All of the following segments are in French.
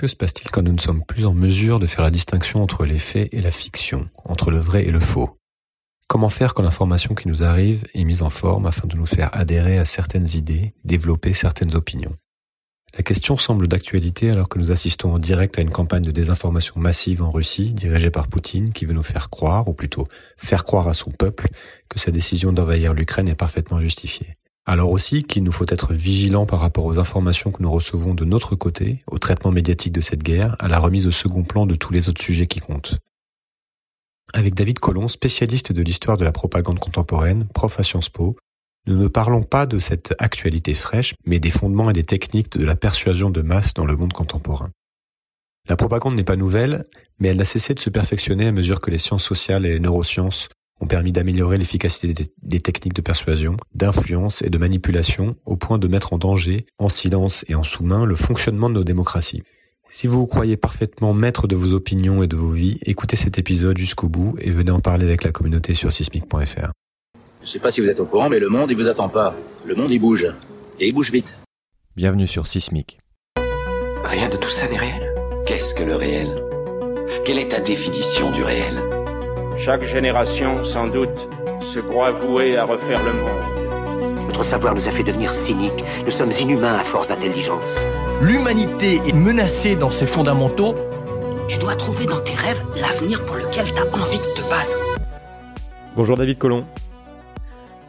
Que se passe-t-il quand nous ne sommes plus en mesure de faire la distinction entre les faits et la fiction, entre le vrai et le faux? Comment faire quand l'information qui nous arrive est mise en forme afin de nous faire adhérer à certaines idées, développer certaines opinions? La question semble d'actualité alors que nous assistons en direct à une campagne de désinformation massive en Russie dirigée par Poutine qui veut nous faire croire, ou plutôt faire croire à son peuple, que sa décision d'envahir l'Ukraine est parfaitement justifiée. Alors aussi qu'il nous faut être vigilants par rapport aux informations que nous recevons de notre côté, au traitement médiatique de cette guerre, à la remise au second plan de tous les autres sujets qui comptent. Avec David Colomb, spécialiste de l'histoire de la propagande contemporaine, prof à Sciences Po, nous ne parlons pas de cette actualité fraîche, mais des fondements et des techniques de la persuasion de masse dans le monde contemporain. La propagande n'est pas nouvelle, mais elle n'a cessé de se perfectionner à mesure que les sciences sociales et les neurosciences ont permis d'améliorer l'efficacité des, techniques de persuasion, d'influence et de manipulation au point de mettre en danger, en silence et en sous-main, le fonctionnement de nos démocraties. Si vous vous croyez parfaitement maître de vos opinions et de vos vies, écoutez cet épisode jusqu'au bout et venez en parler avec la communauté sur sismic.fr. Je sais pas si vous êtes au courant, mais le monde, il vous attend pas. Le monde, il bouge. Et il bouge vite. Bienvenue sur Sismic. Rien de tout ça n'est réel. Qu'est-ce que le réel? Quelle est ta définition du réel? Chaque génération, sans doute, se croit vouée à refaire le monde. Notre savoir nous a fait devenir cyniques. Nous sommes inhumains à force d'intelligence. L'humanité est menacée dans ses fondamentaux. Tu dois trouver dans tes rêves l'avenir pour lequel tu as envie de te battre. Bonjour David Colomb.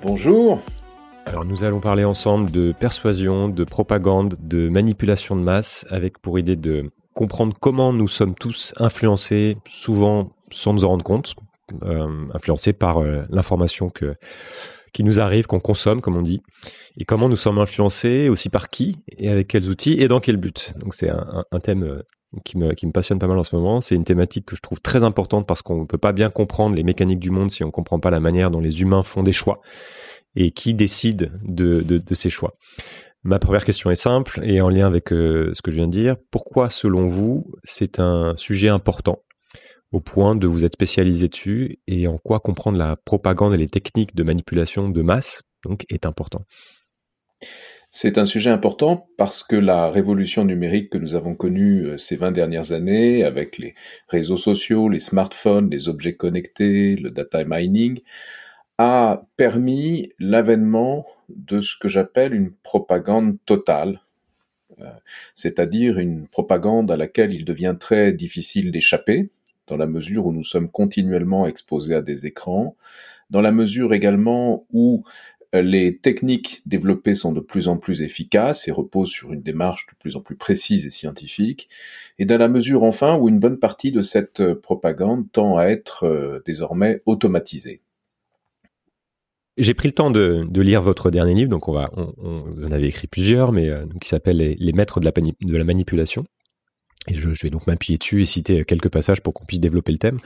Bonjour. Alors nous allons parler ensemble de persuasion, de propagande, de manipulation de masse, avec pour idée de comprendre comment nous sommes tous influencés, souvent sans nous en rendre compte, euh, influencé par euh, l'information que qui nous arrive, qu'on consomme, comme on dit, et comment nous sommes influencés, aussi par qui, et avec quels outils, et dans quel but. Donc c'est un, thème euh, qui me, qui me passionne pas mal en ce moment. C'est une thématique que je trouve très importante parce qu'on ne peut pas bien comprendre les mécaniques du monde si on ne comprend pas la manière dont les humains font des choix et qui décide de, de, de ces choix. Ma première question est simple et en lien avec ce que je viens de dire. Pourquoi, selon vous, c'est un sujet important au point de vous être spécialisé dessus et en quoi comprendre la propagande et les techniques de manipulation de masse donc est important. C'est un sujet important parce que la révolution numérique que nous avons connue euh, ces 20 dernières années avec les réseaux sociaux, les smartphones, les objets connectés, le data mining, a permis l'avènement de ce que j'appelle une propagande totale, euh, c'est-à-dire une propagande à laquelle il devient très difficile d'échapper, dans la mesure où nous sommes continuellement exposés à des écrans, dans la mesure également où euh, les techniques développées sont de plus en plus efficaces et reposent sur une démarche de plus en plus précise et scientifique, et dans la mesure enfin où une bonne partie de cette euh, propagande tend à être euh, désormais automatisée. J'ai pris le temps de, lire votre dernier livre, donc on va, vous en avez écrit plusieurs, mais qui s'appelle les, maîtres de la manipulation. Et je, vais donc m'appuyer dessus et citer quelques passages pour qu'on puisse développer le thème.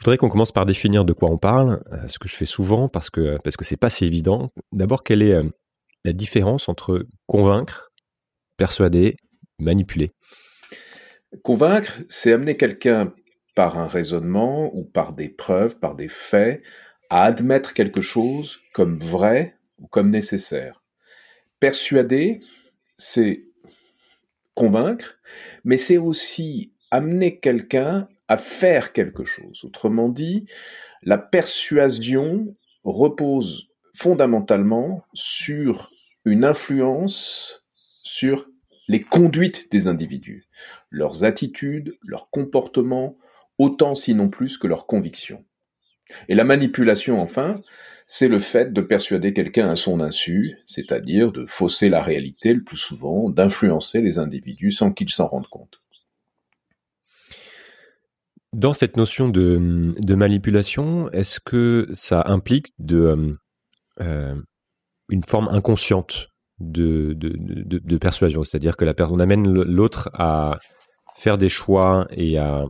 Je voudrais qu'on commence par définir de quoi on parle, euh, ce que je fais souvent parce que parce que c'est pas si évident. D'abord, quelle est euh, la différence entre convaincre, persuader, manipuler? Convaincre, c'est amener quelqu'un par un raisonnement ou par des preuves, par des faits, à admettre quelque chose comme vrai ou comme nécessaire. Persuader, c'est convaincre, mais c'est aussi amener quelqu'un à faire quelque chose. Autrement dit, la persuasion repose fondamentalement sur une influence sur les conduites des individus, leurs attitudes, leurs comportements, autant sinon plus que leurs convictions. Et la manipulation, enfin, c'est le fait de persuader quelqu'un à son insu, c'est-à-dire de fausser la réalité le plus souvent, d'influencer les individus sans qu'ils s'en rendent compte. Dans cette notion de, manipulation, est-ce que ça implique de, euh, euh, une forme inconsciente de, de persuasion? C'est-à-dire que la personne amène l'autre à faire des choix et à,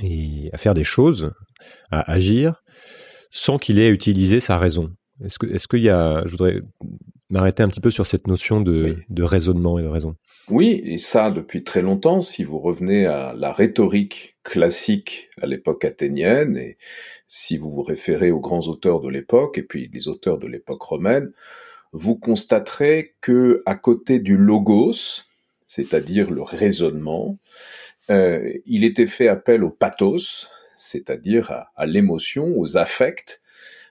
et à faire des choses, à agir, sans qu'il ait utilisé sa raison. Est-ce que, est-ce qu'il y a, je voudrais m'arrêter un petit peu sur cette notion de, de raisonnement et de raison. Oui, et ça depuis très longtemps, si vous revenez à la rhétorique classique à l'époque athénienne, et si vous vous référez aux grands auteurs de l'époque, et puis les auteurs de l'époque romaine, vous constaterez que à côté du logos, c'est-à-dire le raisonnement. Euh, il était fait appel au pathos, c'est-à-dire à, l'émotion, aux affects,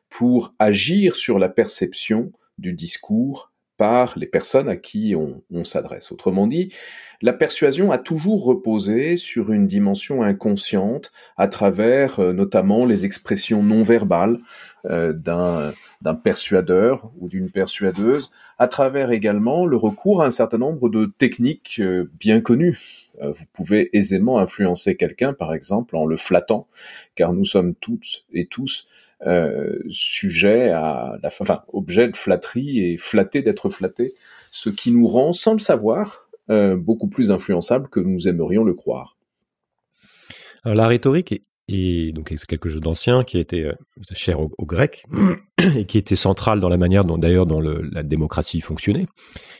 pour agir sur la perception du discours par les personnes à qui on, s'adresse. Autrement dit, la persuasion a toujours reposé sur une dimension inconsciente à travers euh, notamment les expressions non verbales euh, d'un d'un persuadeur ou d'une persuadeuse, à travers également le recours à un certain nombre de techniques euh, bien connues. Vous pouvez aisément influencer quelqu'un, par exemple, en le flattant, car nous sommes toutes et tous euh, sujet à enfin, objet de flatterie et flatté d'être flatté, ce qui nous rend, sans le savoir, euh, beaucoup plus influençable que nous aimerions le croire. Alors, la rhétorique est, est donc c'est quelque chose d'ancien qui été euh, cher aux, Grecs et qui était central dans la manière dont d'ailleurs dont la démocratie fonctionnait,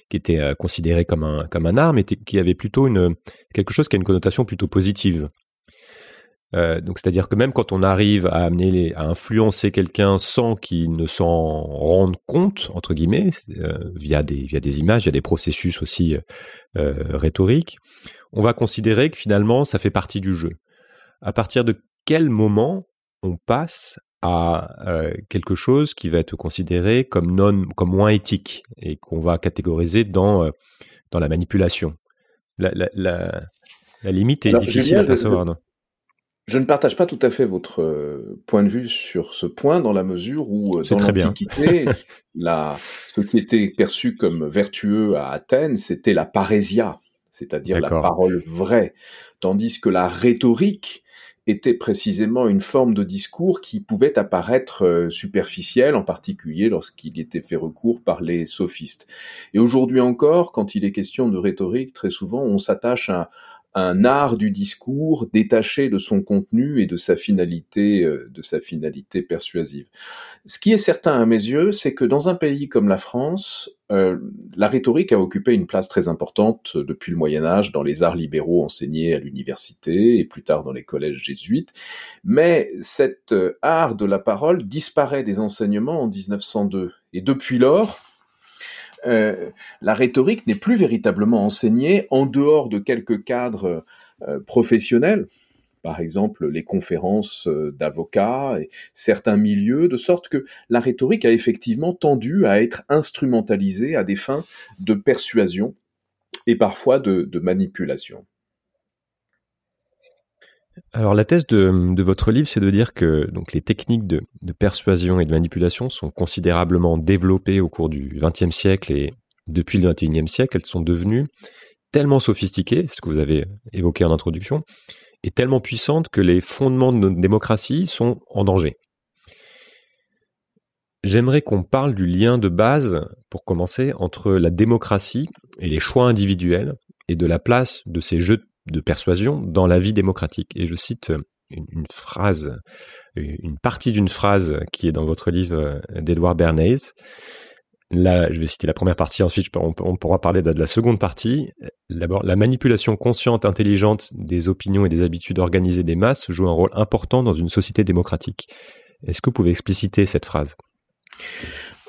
qui était euh, considéré comme un comme un art, et qui avait plutôt une quelque chose qui a une connotation plutôt positive. Euh, donc, c'est-à-dire que même quand on arrive à amener, à influencer quelqu'un sans qu'il ne s'en rende compte entre guillemets, euh, via des via des images, via des processus aussi rhétoriques, on va considérer que finalement ça fait partie du jeu. À partir de quel moment on passe à quelque chose qui va être considéré comme non, comme moins éthique et qu'on va catégoriser dans dans la manipulation? La, la, la, la limite est difficile à percevoir. je ne partage pas tout à fait votre euh, point de vue sur ce point, dans la mesure où, euh, dans l'Antiquité, ce qui était perçu comme vertueux à Athènes, c'était la parésia, c'est-à-dire la parole vraie, tandis que la rhétorique était précisément une forme de discours qui pouvait apparaître euh, superficiel, en particulier lorsqu'il était fait recours par les sophistes. Et aujourd'hui encore, quand il est question de rhétorique, très souvent on s'attache à, un art du discours détaché de son contenu et de sa finalité, euh, de sa finalité persuasive. Ce qui est certain à mes yeux, c'est que dans un pays comme la France, euh, la rhétorique a occupé une place très importante depuis le Moyen Âge dans les arts libéraux enseignés à l'université et plus tard dans les collèges jésuites. Mais cet euh, art de la parole disparaît des enseignements en 1902. Et depuis lors, euh, la rhétorique n'est plus véritablement enseignée en dehors de quelques cadres euh, professionnels, par exemple les conférences euh, d'avocats et certains milieux, de sorte que la rhétorique a effectivement tendu à être instrumentalisée à des fins de persuasion et parfois de manipulation. Alors la thèse de, votre livre, c'est de dire que donc les techniques de, persuasion et de manipulation sont considérablement développées au cours du XXe siècle et depuis le XXIe siècle, elles sont devenues tellement sophistiquées, ce que vous avez évoqué en introduction, et tellement puissantes que les fondements de notre démocratie sont en danger. J'aimerais qu'on parle du lien de base, pour commencer, entre la démocratie et les choix individuels et de la place de ces jeux de persuasion dans la vie démocratique. Et je cite une, phrase, une partie d'une phrase qui est dans votre livre euh, d'Edouard Bernays. Là, je vais citer la première partie, ensuite on, pourra parler de la seconde partie. D'abord, la manipulation consciente, intelligente des opinions et des habitudes organisées des masses joue un rôle important dans une société démocratique. Est-ce que vous pouvez expliciter cette phrase?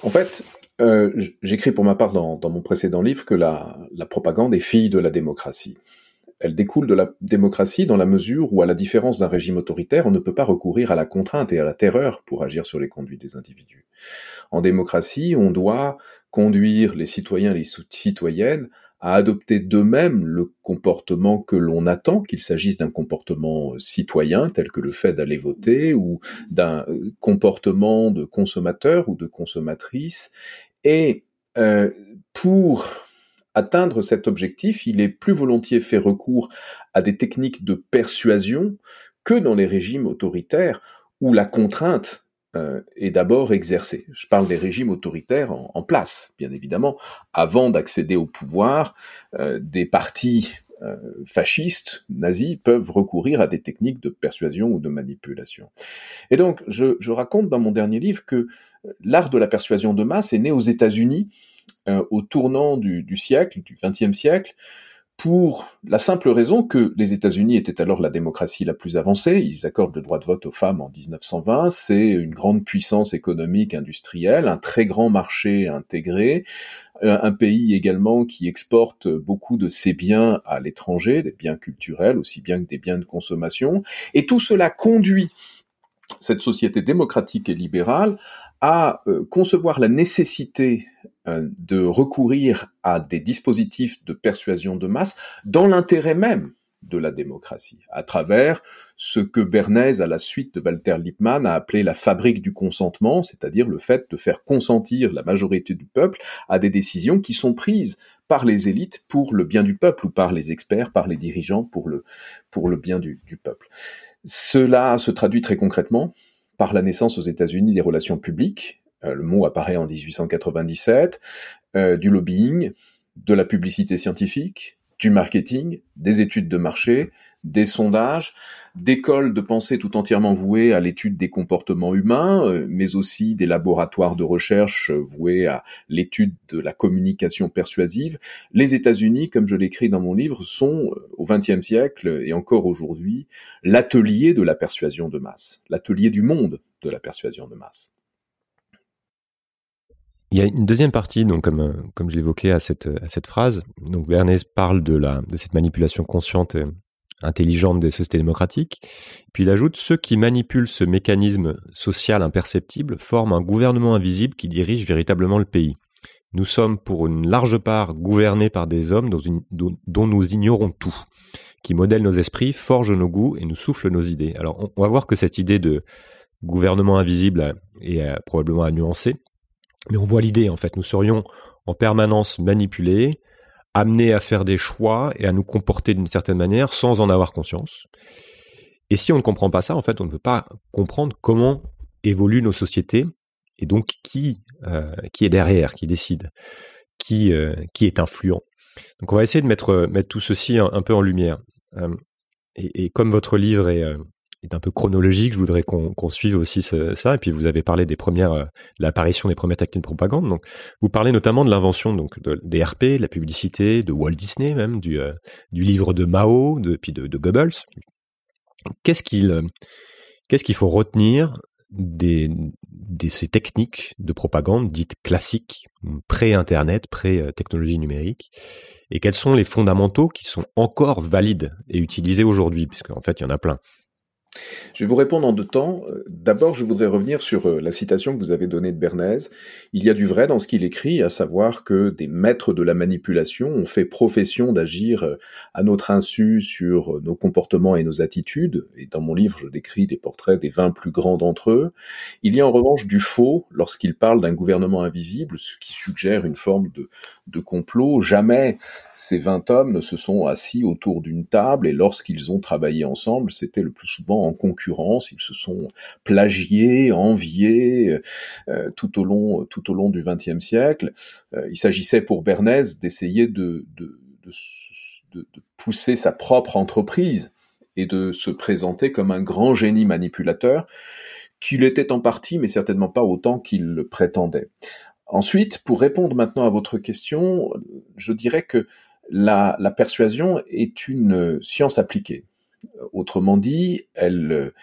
En fait, euh, j'écris pour ma part dans, mon précédent livre que la propagande est fille de la démocratie elle découle de la démocratie dans la mesure où, à la différence d'un régime autoritaire, on ne peut pas recourir à la contrainte et à la terreur pour agir sur les conduites des individus. En démocratie, on doit conduire les citoyens et les citoyennes à adopter d'eux-mêmes le comportement que l'on attend, qu'il s'agisse d'un comportement euh, citoyen tel que le fait d'aller voter ou d'un euh, comportement de consommateur ou de consommatrice. Et euh, pour atteindre cet objectif, il est plus volontiers fait recours à des techniques de persuasion que dans les régimes autoritaires où la contrainte euh, est d'abord exercée. Je parle des régimes autoritaires en, place, bien évidemment. Avant d'accéder au pouvoir, euh, des partis euh, fascistes, nazis, peuvent recourir à des techniques de persuasion ou de manipulation. Et donc, je, je raconte dans mon dernier livre que l'art de la persuasion de masse est né aux États-Unis euh, au tournant du, siècle, du XXe siècle, pour la simple raison que les États-Unis étaient alors la démocratie la plus avancée. Ils accordent le droit de vote aux femmes en 1920. C'est une grande puissance économique, industrielle, un très grand marché intégré, un pays également qui exporte beaucoup de ses biens à l'étranger, des biens culturels aussi bien que des biens de consommation. Et tout cela conduit cette société démocratique et libérale à euh, concevoir la nécessité euh, de recourir à des dispositifs de persuasion de masse dans l'intérêt même de la démocratie, à travers ce que Bernays, à la suite de Walter Lippmann, a appelé la fabrique du consentement, c'est-à-dire le fait de faire consentir la majorité du peuple à des décisions qui sont prises par les élites pour le bien du peuple ou par les experts, par les dirigeants pour le, bien du, peuple. Cela se traduit très concrètement par la naissance aux États-Unis des relations publiques, euh, le mot apparaît en 1897, euh, du lobbying, de la publicité scientifique, du marketing, des études de marché, des sondages, d'écoles de pensée tout entièrement vouées à l'étude des comportements humains, euh, mais aussi des laboratoires de recherche voués à l'étude de la communication persuasive. Les États-Unis, comme je l'écris dans mon livre, sont au XXe siècle et encore aujourd'hui l'atelier de la persuasion de masse, l'atelier du monde de la persuasion de masse. Il y a une deuxième partie, donc comme, euh, comme je l'évoquais à cette, à cette phrase. Donc Bernays parle de, la, de cette manipulation consciente et intelligente des sociétés démocratiques. Puis il ajoute ceux qui manipulent ce mécanisme social imperceptible forment un gouvernement invisible qui dirige véritablement le pays. Nous sommes pour une large part gouvernés par des hommes dont, nous ignorons tout, qui modèlent nos esprits, forgent nos goûts et nous soufflent nos idées. Alors on, va voir que cette idée de gouvernement invisible est probablement à nuancer. Mais on voit l'idée, en fait. Nous serions en permanence manipulés, amenés à faire des choix et à nous comporter d'une certaine manière sans en avoir conscience. Et si on ne comprend pas ça, en fait, on ne peut pas comprendre comment évoluent nos sociétés et donc qui, euh, qui est derrière, qui décide, qui, euh, qui est influent. Donc on va essayer de mettre, tout ceci un, peu en lumière. Euh, et, comme votre livre est, est un peu chronologique. Je voudrais qu'on qu suive aussi ça. Et puis vous avez parlé des premières, euh, l'apparition des premières tactiques de propagande. Donc vous parlez notamment de l'invention donc de, des RP, de la publicité, de Walt Disney même, du, euh, livre de Mao, puis de, Goebbels. Qu'est-ce qu'il euh, qu'est-ce faut retenir des, de ces techniques de propagande dites classiques, pré-internet, pré-technologie numérique, et quels sont les fondamentaux qui sont encore valides et utilisés aujourd'hui, puisque en fait il y en a plein. Je vais vous répondre en deux temps. D'abord, je voudrais revenir sur euh, la citation que vous avez donnée de Bernays. Il y a du vrai dans ce qu'il écrit, à savoir que des maîtres de la manipulation ont fait profession d'agir euh, à notre insu sur euh, nos comportements et nos attitudes. Et dans mon livre, je décris des portraits des 20 plus grands d'entre eux. Il y a en revanche du faux lorsqu'il parle d'un gouvernement invisible, ce qui suggère une forme de, de complot. Jamais ces 20 hommes ne se sont assis autour d'une table et lorsqu'ils ont travaillé ensemble, c'était le plus souvent en concurrence, ils se sont plagiés, enviés euh, tout au long tout au long du XXe siècle. Euh, il s'agissait pour Bernays d'essayer de, pousser sa propre entreprise et de se présenter comme un grand génie manipulateur qu'il était en partie, mais certainement pas autant qu'il le prétendait. Ensuite, pour répondre maintenant à votre question, je dirais que la persuasion est une science appliquée. Autrement dit, elle euh,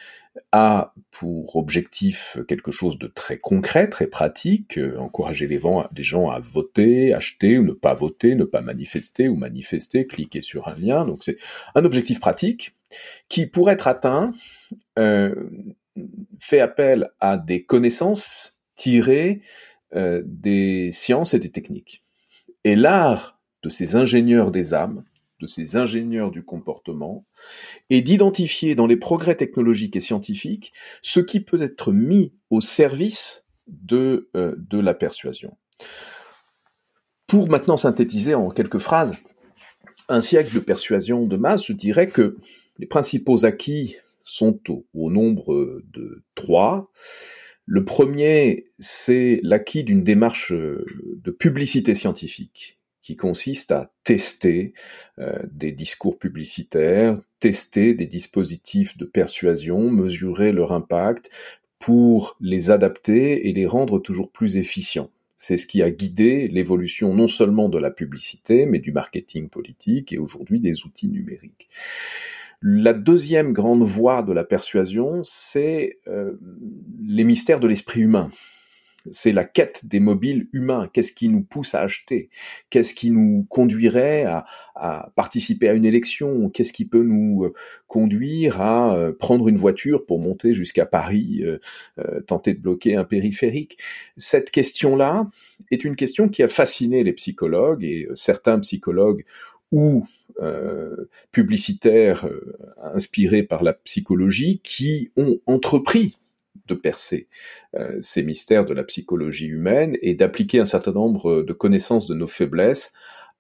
a pour objectif quelque chose de très concret, très pratique, euh, encourager les, gens à voter, acheter ou ne pas voter, ne pas manifester ou manifester, cliquer sur un lien. Donc c'est un objectif pratique qui, pour être atteint, euh, fait appel à des connaissances tirées des sciences et des techniques. Et l'art de ces ingénieurs des âmes, de ces ingénieurs du comportement et d'identifier dans les progrès technologiques et scientifiques ce qui peut être mis au service de, euh, de la persuasion. Pour maintenant synthétiser en quelques phrases un siècle de persuasion de masse, je dirais que les principaux acquis sont au, au nombre de trois. Le premier, c'est l'acquis d'une démarche de publicité scientifique qui consiste à tester euh, des discours publicitaires, tester des dispositifs de persuasion, mesurer leur impact pour les adapter et les rendre toujours plus efficients. C'est ce qui a guidé l'évolution non seulement de la publicité, mais du marketing politique et aujourd'hui des outils numériques. La deuxième grande voie de la persuasion, c'est euh, les mystères de l'esprit humain c'est la quête des mobiles humains. Qu'est-ce qui nous pousse à acheter? Qu'est-ce qui nous conduirait à, participer à une élection? Qu'est-ce qui peut nous euh, conduire à euh, prendre une voiture pour monter jusqu'à Paris, euh, tenter de bloquer un périphérique? Cette question-là est une question qui a fasciné les psychologues et certains psychologues ou publicitaires inspirés par la psychologie qui ont entrepris de percer euh, ces mystères de la psychologie humaine et d'appliquer un certain nombre de connaissances de nos faiblesses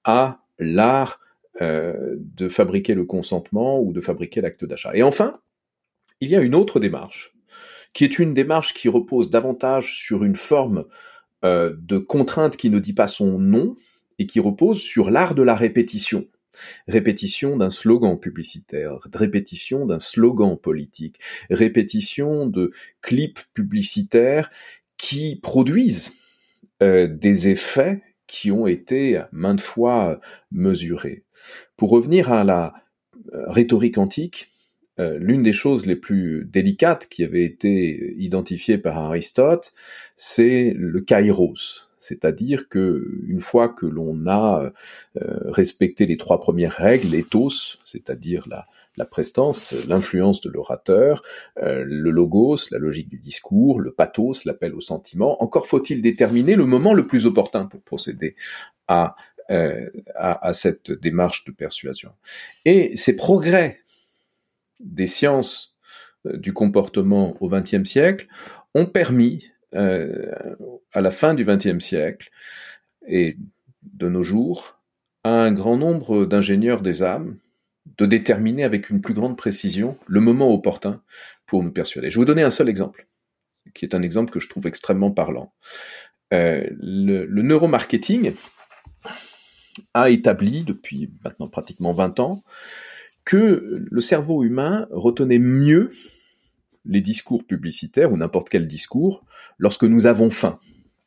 à l'art euh, de fabriquer le consentement ou de fabriquer l'acte d'achat. Et enfin, il y a une autre démarche, qui est une démarche qui repose davantage sur une forme euh, de contrainte qui ne dit pas son nom et qui repose sur l'art de la répétition. Répétition d'un slogan publicitaire, répétition d'un slogan politique, répétition de clips publicitaires qui produisent euh, des effets qui ont été maintes fois mesurés. Pour revenir à la euh, rhétorique antique, euh, l'une des choses les plus délicates qui avait été identifiée par Aristote, c'est le kairos, c'est-à-dire que une fois que l'on a euh, respecté les trois premières règles, l'éthos, c'est-à-dire la, prestance, l'influence de l'orateur, euh, le logos, la logique du discours, le pathos, l'appel au sentiment. Encore faut-il déterminer le moment le plus opportun pour procéder à, euh, cette démarche de persuasion. Et ces progrès des sciences du comportement au XXe siècle ont permis à la fin du XXe siècle et de nos jours, à un grand nombre d'ingénieurs des âmes de déterminer avec une plus grande précision le moment opportun pour nous persuader. Je vais vous donner un seul exemple, qui est un exemple que je trouve extrêmement parlant. Euh, le, le, neuromarketing a établi depuis maintenant pratiquement 20 ans que le cerveau humain retenait mieux les discours publicitaires ou n'importe quel discours lorsque nous avons faim.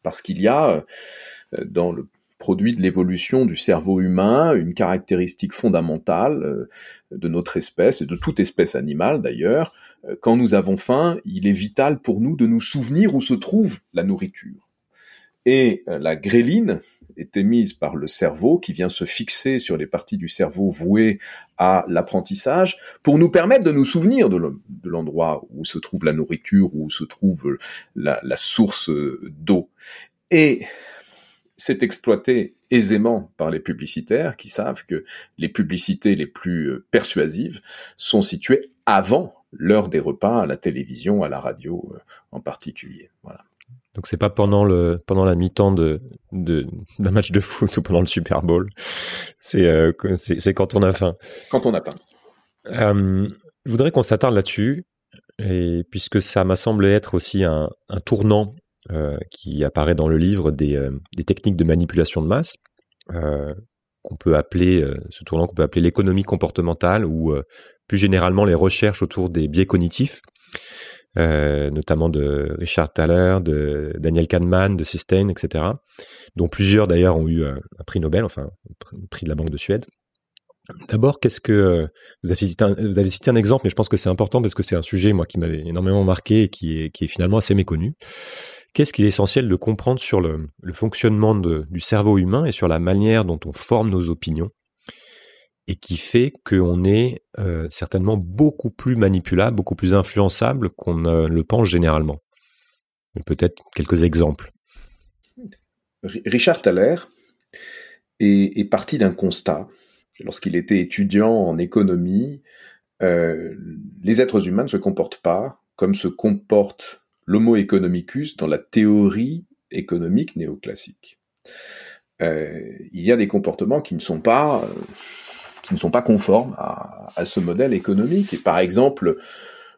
Parce qu'il y a euh, dans le produit de l'évolution du cerveau humain une caractéristique fondamentale euh, de notre espèce et de toute espèce animale d'ailleurs. Euh, quand nous avons faim, il est vital pour nous de nous souvenir où se trouve la nourriture. Et la gréline, est émise par le cerveau qui vient se fixer sur les parties du cerveau vouées à l'apprentissage pour nous permettre de nous souvenir de l'endroit où se trouve la nourriture, où se trouve la, la source d'eau. Et c'est exploité aisément par les publicitaires qui savent que les publicités les plus persuasives sont situées avant l'heure des repas à la télévision, à la radio euh, en particulier. Voilà. Donc c'est pas pendant le pendant la mi-temps de d'un match de foot ou pendant le Super Bowl. C'est euh, c'est quand on a faim. Quand on a faim. Euh, je voudrais qu'on s'attarde là-dessus et puisque ça m'a semblé être aussi un, un tournant euh, qui apparaît dans le livre des, des techniques de manipulation de masse qu'on peut appeler ce tournant qu'on peut appeler l'économie comportementale ou plus généralement les recherches autour des biais cognitifs. Euh, notamment de Richard Thaler, de Daniel Kahneman, de Sustain, etc., dont plusieurs d'ailleurs ont eu euh, un prix Nobel, enfin prix de la Banque de Suède. D'abord, qu'est-ce que euh, vous avez, cité un, vous avez cité un exemple, mais je pense que c'est important parce que c'est un sujet moi qui m'avait énormément marqué et qui est, finalement assez méconnu. Qu'est-ce qu'il est essentiel de comprendre sur le, fonctionnement du cerveau humain et sur la manière dont on forme nos opinions? Et qui fait qu'on est euh, certainement beaucoup plus manipulable, beaucoup plus influençable qu'on ne le pense généralement. Peut-être quelques exemples. Richard Thaler est, parti d'un constat. Lorsqu'il était étudiant en économie, euh, les êtres humains ne se comportent pas comme se comporte l'homo economicus dans la théorie économique néoclassique. Euh, il y a des comportements qui ne sont pas ne sont pas conformes à, ce modèle économique. Et par exemple,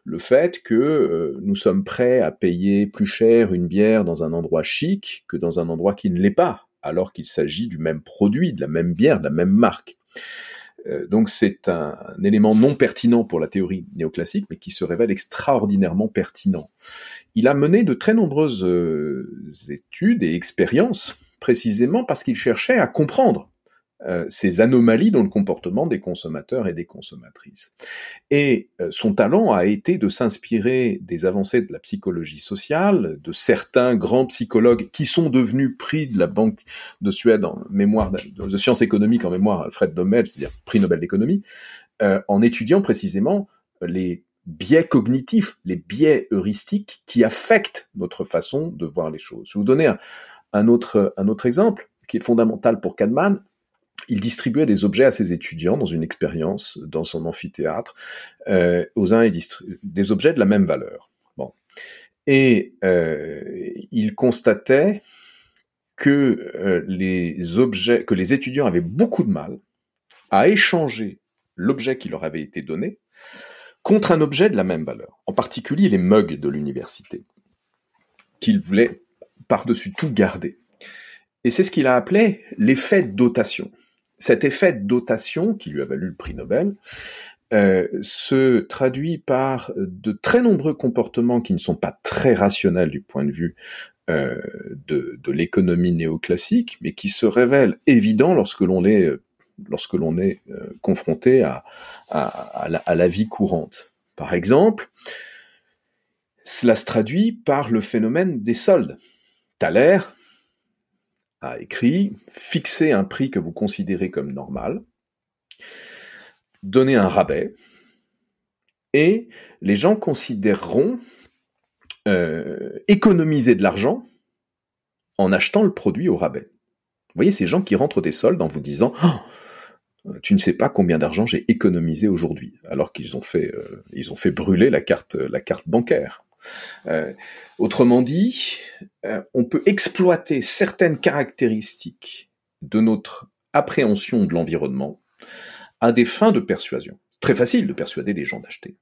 le fait que euh, nous sommes prêts à payer plus cher une bière dans un endroit chic que dans un endroit qui ne l'est pas, alors qu'il s'agit du même produit, de la même bière, de la même marque. Euh, donc c'est un, un, élément non pertinent pour la théorie néoclassique, mais qui se révèle extraordinairement pertinent. Il a mené de très nombreuses études et expériences précisément parce qu'il cherchait à comprendre euh, ces anomalies dans le comportement des consommateurs et des consommatrices. Et euh, son talent a été de s'inspirer des avancées de la psychologie sociale, de certains grands psychologues qui sont devenus prix de la Banque de Suède en mémoire de, sciences économiques en mémoire Alfred Nobel, c'est-à-dire prix Nobel d'économie, euh, en étudiant précisément les biais cognitifs, les biais heuristiques qui affectent notre façon de voir les choses. Je vais vous donner un, un autre, un autre exemple qui est fondamental pour Kahneman, il distribuait des objets à ses étudiants dans une expérience dans son amphithéâtre, euh, aux uns des objets de la même valeur. Bon. Et euh, il constatait que euh, les objets, que les étudiants avaient beaucoup de mal à échanger l'objet qui leur avait été donné contre un objet de la même valeur. En particulier les mugs de l'université, qu'ils voulaient par-dessus tout garder. Et c'est ce qu'il a appelé l'effet dotation. Cet effet de dotation, qui lui a valu le prix Nobel, euh, se traduit par de très nombreux comportements qui ne sont pas très rationnels du point de vue euh, de, l'économie néoclassique, mais qui se révèlent évidents lorsque l'on est lorsque l'on est euh, confronté à, la, à, la, vie courante. Par exemple, cela se traduit par le phénomène des soldes. Thaler, a écrit, fixer un prix que vous considérez comme normal, donner un rabais, et les gens considéreront euh, économiser de l'argent en achetant le produit au rabais. Vous voyez ces gens qui rentrent des soldes en vous disant oh, tu ne sais pas combien d'argent j'ai économisé aujourd'hui, alors qu'ils ont fait euh, ont fait brûler la carte bancaire. Euh, autrement dit, euh, on peut exploiter certaines caractéristiques de notre appréhension de l'environnement à des fins de persuasion. Très facile de persuader les gens d'acheter.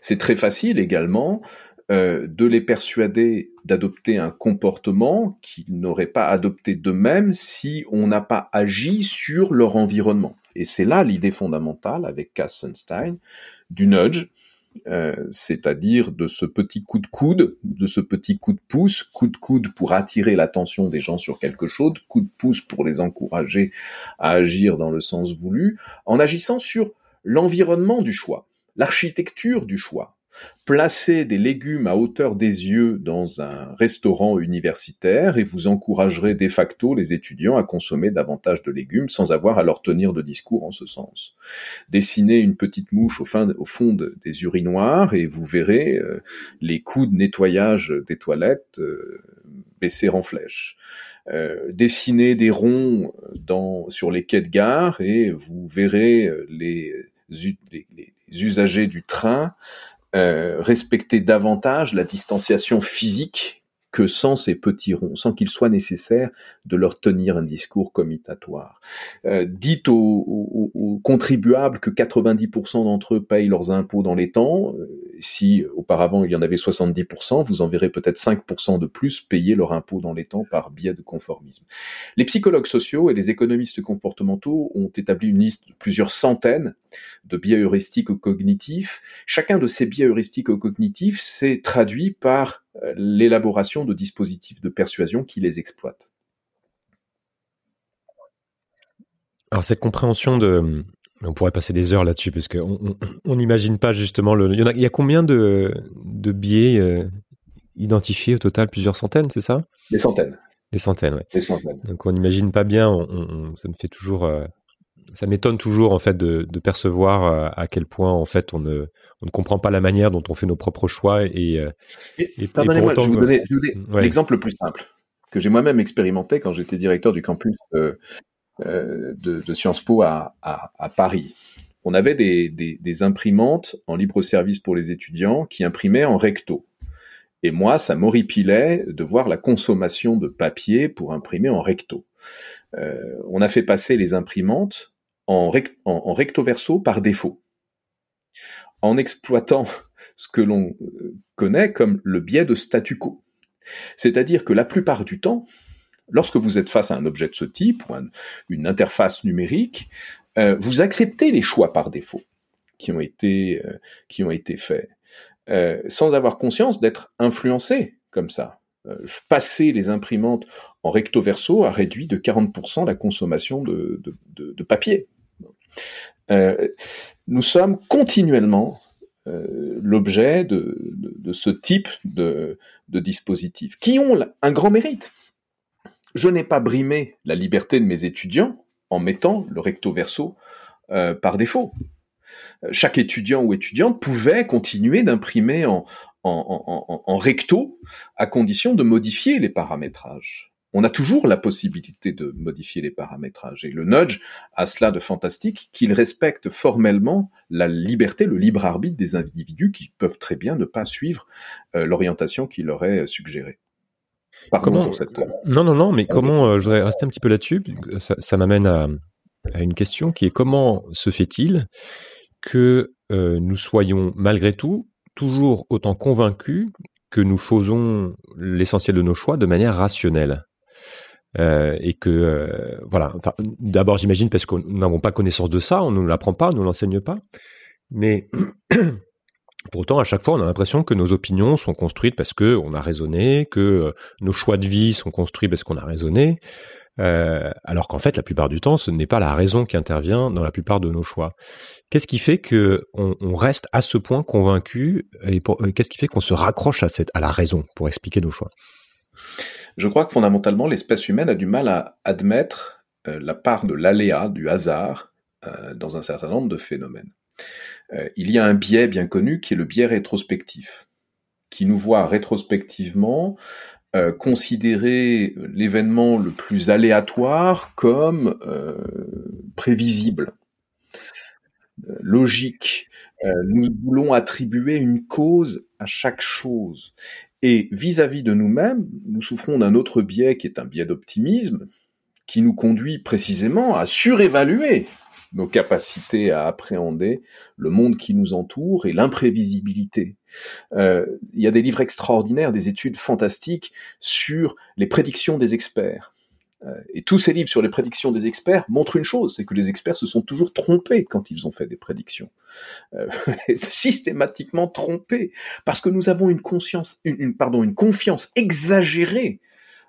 C'est très facile également euh, de les persuader d'adopter un comportement qu'ils n'auraient pas adopté d'eux-mêmes si on n'a pas agi sur leur environnement. Et c'est là l'idée fondamentale avec Kassenstein du nudge, euh, c'est-à-dire de ce petit coup de coude, de ce petit coup de pouce, coup de coude pour attirer l'attention des gens sur quelque chose, coup de pouce pour les encourager à agir dans le sens voulu, en agissant sur l'environnement du choix, l'architecture du choix, Placez des légumes à hauteur des yeux dans un restaurant universitaire et vous encouragerez de facto les étudiants à consommer davantage de légumes sans avoir à leur tenir de discours en ce sens. Dessinez une petite mouche au, fond des urinoirs et vous verrez euh, les coûts de nettoyage des toilettes euh, baisser en flèche. Euh, dessinez des ronds sur les quais de gare et vous verrez les usagers du train respecter davantage la distanciation physique que sans ces petits ronds, sans qu'il soit nécessaire de leur tenir un discours commitatoire. Euh, dites aux, aux, contribuables que 90% d'entre eux payent leurs impôts dans les temps. Euh, si auparavant il y en avait 70%, vous en verrez peut-être 5% de plus payer leurs impôts dans les temps par biais de conformisme. Les psychologues sociaux et les économistes comportementaux ont établi une liste de plusieurs centaines de biais heuristiques cognitifs. Chacun de ces biais heuristiques cognitifs s'est traduit par l'élaboration de dispositifs de persuasion qui les exploitent. Alors cette compréhension de, on pourrait passer des heures là-dessus parce qu'on n'imagine pas justement le. Il y, a, combien de, biais euh, identifiés au total? Plusieurs centaines, c'est ça? Des centaines. Des centaines, oui. Des centaines. Donc on n'imagine pas bien. ça me fait toujours. Euh, ça m'étonne toujours en fait de, percevoir à quel point en fait on ne on ne comprend pas la manière dont on fait nos propres choix. Et, euh, pardonnez-moi, je vais vous donner, l'exemple le plus simple que j'ai moi-même expérimenté quand j'étais directeur du campus euh, euh, de, Sciences Po à, Paris. On avait des, des, imprimantes en libre service pour les étudiants qui imprimaient en recto. Et moi, ça m'horripilait de voir la consommation de papier pour imprimer en recto. on a fait passer les imprimantes en, en recto verso par défaut en exploitant ce que l'on euh, connaît comme le biais de statu quo. C'est-à-dire que la plupart du temps, lorsque vous êtes face à un objet de ce type ou une interface numérique, euh, vous acceptez les choix par défaut qui ont été, euh, faits, sans avoir conscience d'être influencé comme ça. passer les imprimantes en recto verso a réduit de 40% la consommation de papier. Nous sommes continuellement l'objet de, ce type de, dispositifs qui ont un grand mérite. Je n'ai pas brimé la liberté de mes étudiants en mettant le recto verso euh, par défaut. Chaque étudiant ou étudiante pouvait continuer d'imprimer en, recto à condition de modifier les paramétrages. On a toujours la possibilité de modifier les paramétrages. Et le nudge a cela de fantastique qu'il respecte formellement la liberté, le libre arbitre des individus qui peuvent très bien ne pas suivre euh, l'orientation qu'il leur est suggérée. Comment... Non, non, non, mais comment, euh, je voudrais rester un petit peu là-dessus, ça, m'amène à, une question qui est comment se fait-il que euh, nous soyons malgré tout toujours autant convaincus que nous faisons l'essentiel de nos choix de manière rationnelle? Euh, et que voilà. D'abord, j'imagine parce nous n'avons pas connaissance de ça, on ne l'apprend pas, on ne l'enseigne pas. Mais Pourtant, à chaque fois, on a l'impression que nos opinions sont construites parce que on a raisonné, que euh, nos choix de vie sont construits parce qu'on a raisonné, euh, alors qu'en fait, la plupart du temps, ce n'est pas la raison qui intervient dans la plupart de nos choix. Qu'est-ce qui fait que on, reste à ce point convaincu et euh, qu'est-ce qui fait qu'on se raccroche à, cette, à la raison pour expliquer nos choix? Je crois que fondamentalement, l'espèce humaine a du mal à admettre la part de l'aléa, du hasard, dans un certain nombre de phénomènes. Euh, il y a un biais bien connu qui est le biais rétrospectif, qui nous voit rétrospectivement euh, considérer l'événement le plus aléatoire comme euh, prévisible, logique. nous voulons attribuer une cause à chaque chose. Et vis-à-vis -vis de nous-mêmes, nous souffrons d'un autre biais qui est un biais d'optimisme, qui nous conduit précisément à surévaluer nos capacités à appréhender le monde qui nous entoure et l'imprévisibilité. Euh, il y a des livres extraordinaires, des études fantastiques sur les prédictions des experts. Euh, et tous ces livres sur les prédictions des experts montrent une chose, c'est que les experts se sont toujours trompés quand ils ont fait des prédictions. Euh, systématiquement trompés. Parce que nous avons une conscience, une, pardon, une confiance exagérée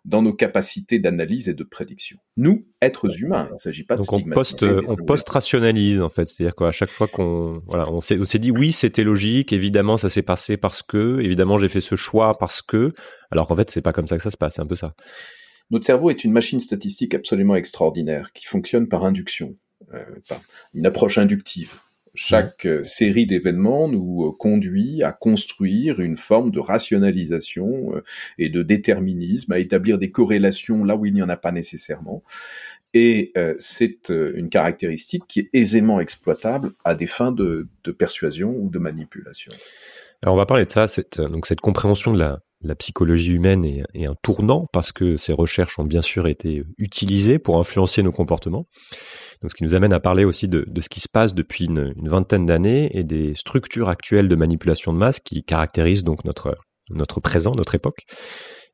dans nos capacités d'analyse et de prédiction. Nous, êtres humains, il ne s'agit pas de Donc on post, on post-rationalise en fait, c'est-à-dire qu'à chaque fois qu'on voilà, on s'est dit oui, c'était logique, évidemment ça s'est passé parce que, évidemment j'ai fait ce choix parce que, alors qu'en fait c'est pas comme ça que ça se passe, c'est un peu ça. Notre cerveau est une machine statistique absolument extraordinaire qui fonctionne par induction, euh, par une approche inductive. Chaque euh, série d'événements nous euh, conduit à construire une forme de rationalisation et de déterminisme, à établir des corrélations là où il n'y en a pas nécessairement. Et c'est une caractéristique qui est aisément exploitable à des fins de, persuasion ou de manipulation. Alors on va parler de ça, cette, donc cette compréhension de la, la psychologie humaine est, un tournant parce que ces recherches ont bien sûr été utilisées pour influencer nos comportements. Ce qui nous amène à parler aussi de, ce qui se passe depuis une, vingtaine d'années et des structures actuelles de manipulation de masse qui caractérisent donc notre, notre présent, notre époque.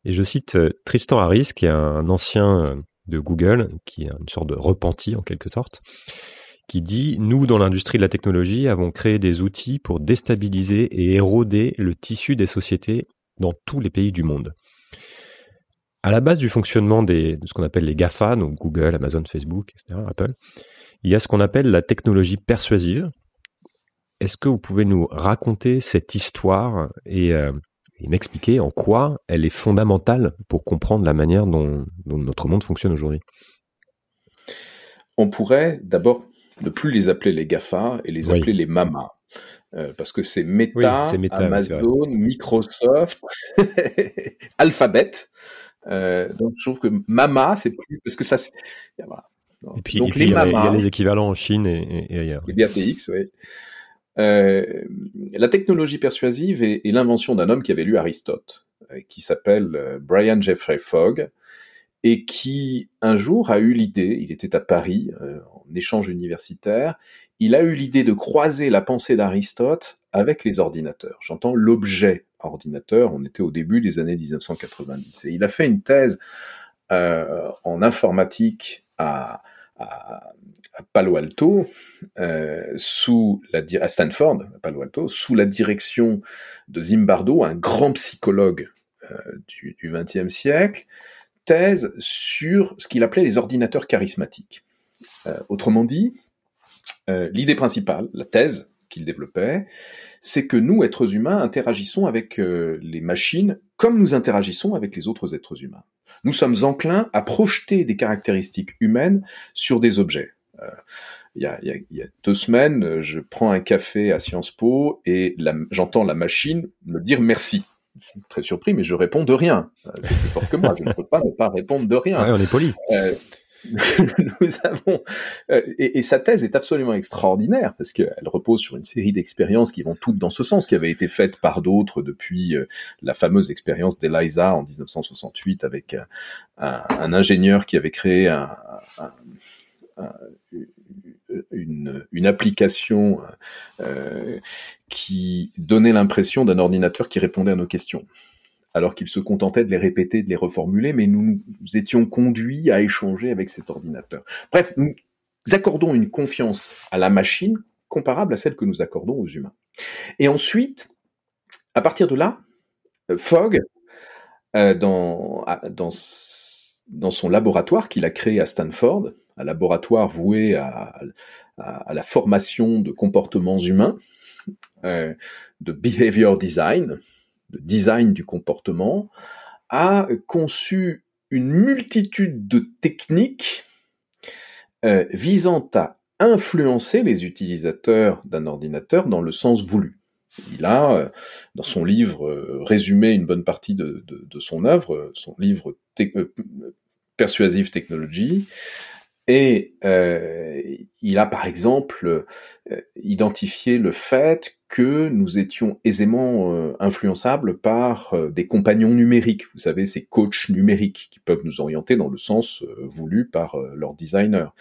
Et je cite euh, Tristan Harris, qui est un ancien euh, de Google, qui est une sorte de repenti en quelque sorte, qui dit Nous, dans l'industrie de la technologie, avons créé des outils pour déstabiliser et éroder le tissu des sociétés dans tous les pays du monde. À la base du fonctionnement des, de ce qu'on appelle les GAFA, donc Google, Amazon, Facebook, etc., Apple, il y a ce qu'on appelle la technologie persuasive. Est-ce que vous pouvez nous raconter cette histoire et, euh, m'expliquer en quoi elle est fondamentale pour comprendre la manière dont, notre monde fonctionne aujourd'hui? On pourrait d'abord ne plus les appeler les GAFA et les appeler les MAMA. Euh, parce que c'est Meta, Amazon, Microsoft, Alphabet. Euh, donc je trouve que Mama, c'est plus parce que ça. Voilà. Et puis, donc, les il, y a, les équivalents en Chine et, et ailleurs. Les BAPX, oui. Euh, la technologie persuasive est, est l'invention d'un homme qui avait lu Aristote, qui s'appelle Brian Jeffrey Fogg, et qui un jour a eu l'idée, il était à Paris euh, en échange universitaire, il a eu l'idée de croiser la pensée d'Aristote avec les ordinateurs. J'entends l'objet ordinateur, on était au début des années 1990. Et il a fait une thèse euh, en informatique à, à, Palo Alto, euh, sous la, à Stanford, à Palo Alto, sous la direction de Zimbardo, un grand psychologue euh, du XXe siècle, thèse sur ce qu'il appelait les ordinateurs charismatiques. Euh, autrement dit, euh, l'idée principale, la thèse qu'il développait, c'est que nous, êtres humains, interagissons avec euh, les machines comme nous interagissons avec les autres êtres humains. Nous sommes enclins à projeter des caractéristiques humaines sur des objets. il, y a, y a, deux semaines, je prends un café à Sciences Po et j'entends la machine me dire merci. Je suis très surpris, mais je réponds de rien. C'est plus fort que moi. Je ne peux pas ne pas répondre de rien. Ouais, on est poli. nous avons euh, et, et, sa thèse est absolument extraordinaire parce qu'elle repose sur une série d'expériences qui vont toutes dans ce sens, qui avaient été faites par d'autres depuis euh, la fameuse expérience d'Eliza en 1968 avec un, un, ingénieur qui avait créé un, une, application euh, qui donnait l'impression d'un ordinateur qui répondait à nos questions alors qu'il se contentait de les répéter, de les reformuler, mais nous, nous étions conduits à échanger avec cet ordinateur. Bref, nous accordons une confiance à la machine comparable à celle que nous accordons aux humains. Et ensuite, à partir de là, euh, Fogg, euh, dans, dans, dans son laboratoire qu'il a créé à Stanford, un laboratoire voué à, la formation de comportements humains, euh, de behavior design, de design du comportement, a conçu une multitude de techniques euh, visant à influencer les utilisateurs d'un ordinateur dans le sens voulu. Il a, euh, dans son livre, euh, résumé une bonne partie de, son œuvre, son livre Persuasive Technology, et il a par exemple identifié le fait que nous étions aisément euh, influençables par euh, des compagnons numériques, vous savez, ces coachs numériques qui peuvent nous orienter dans le sens euh, voulu par leur designer.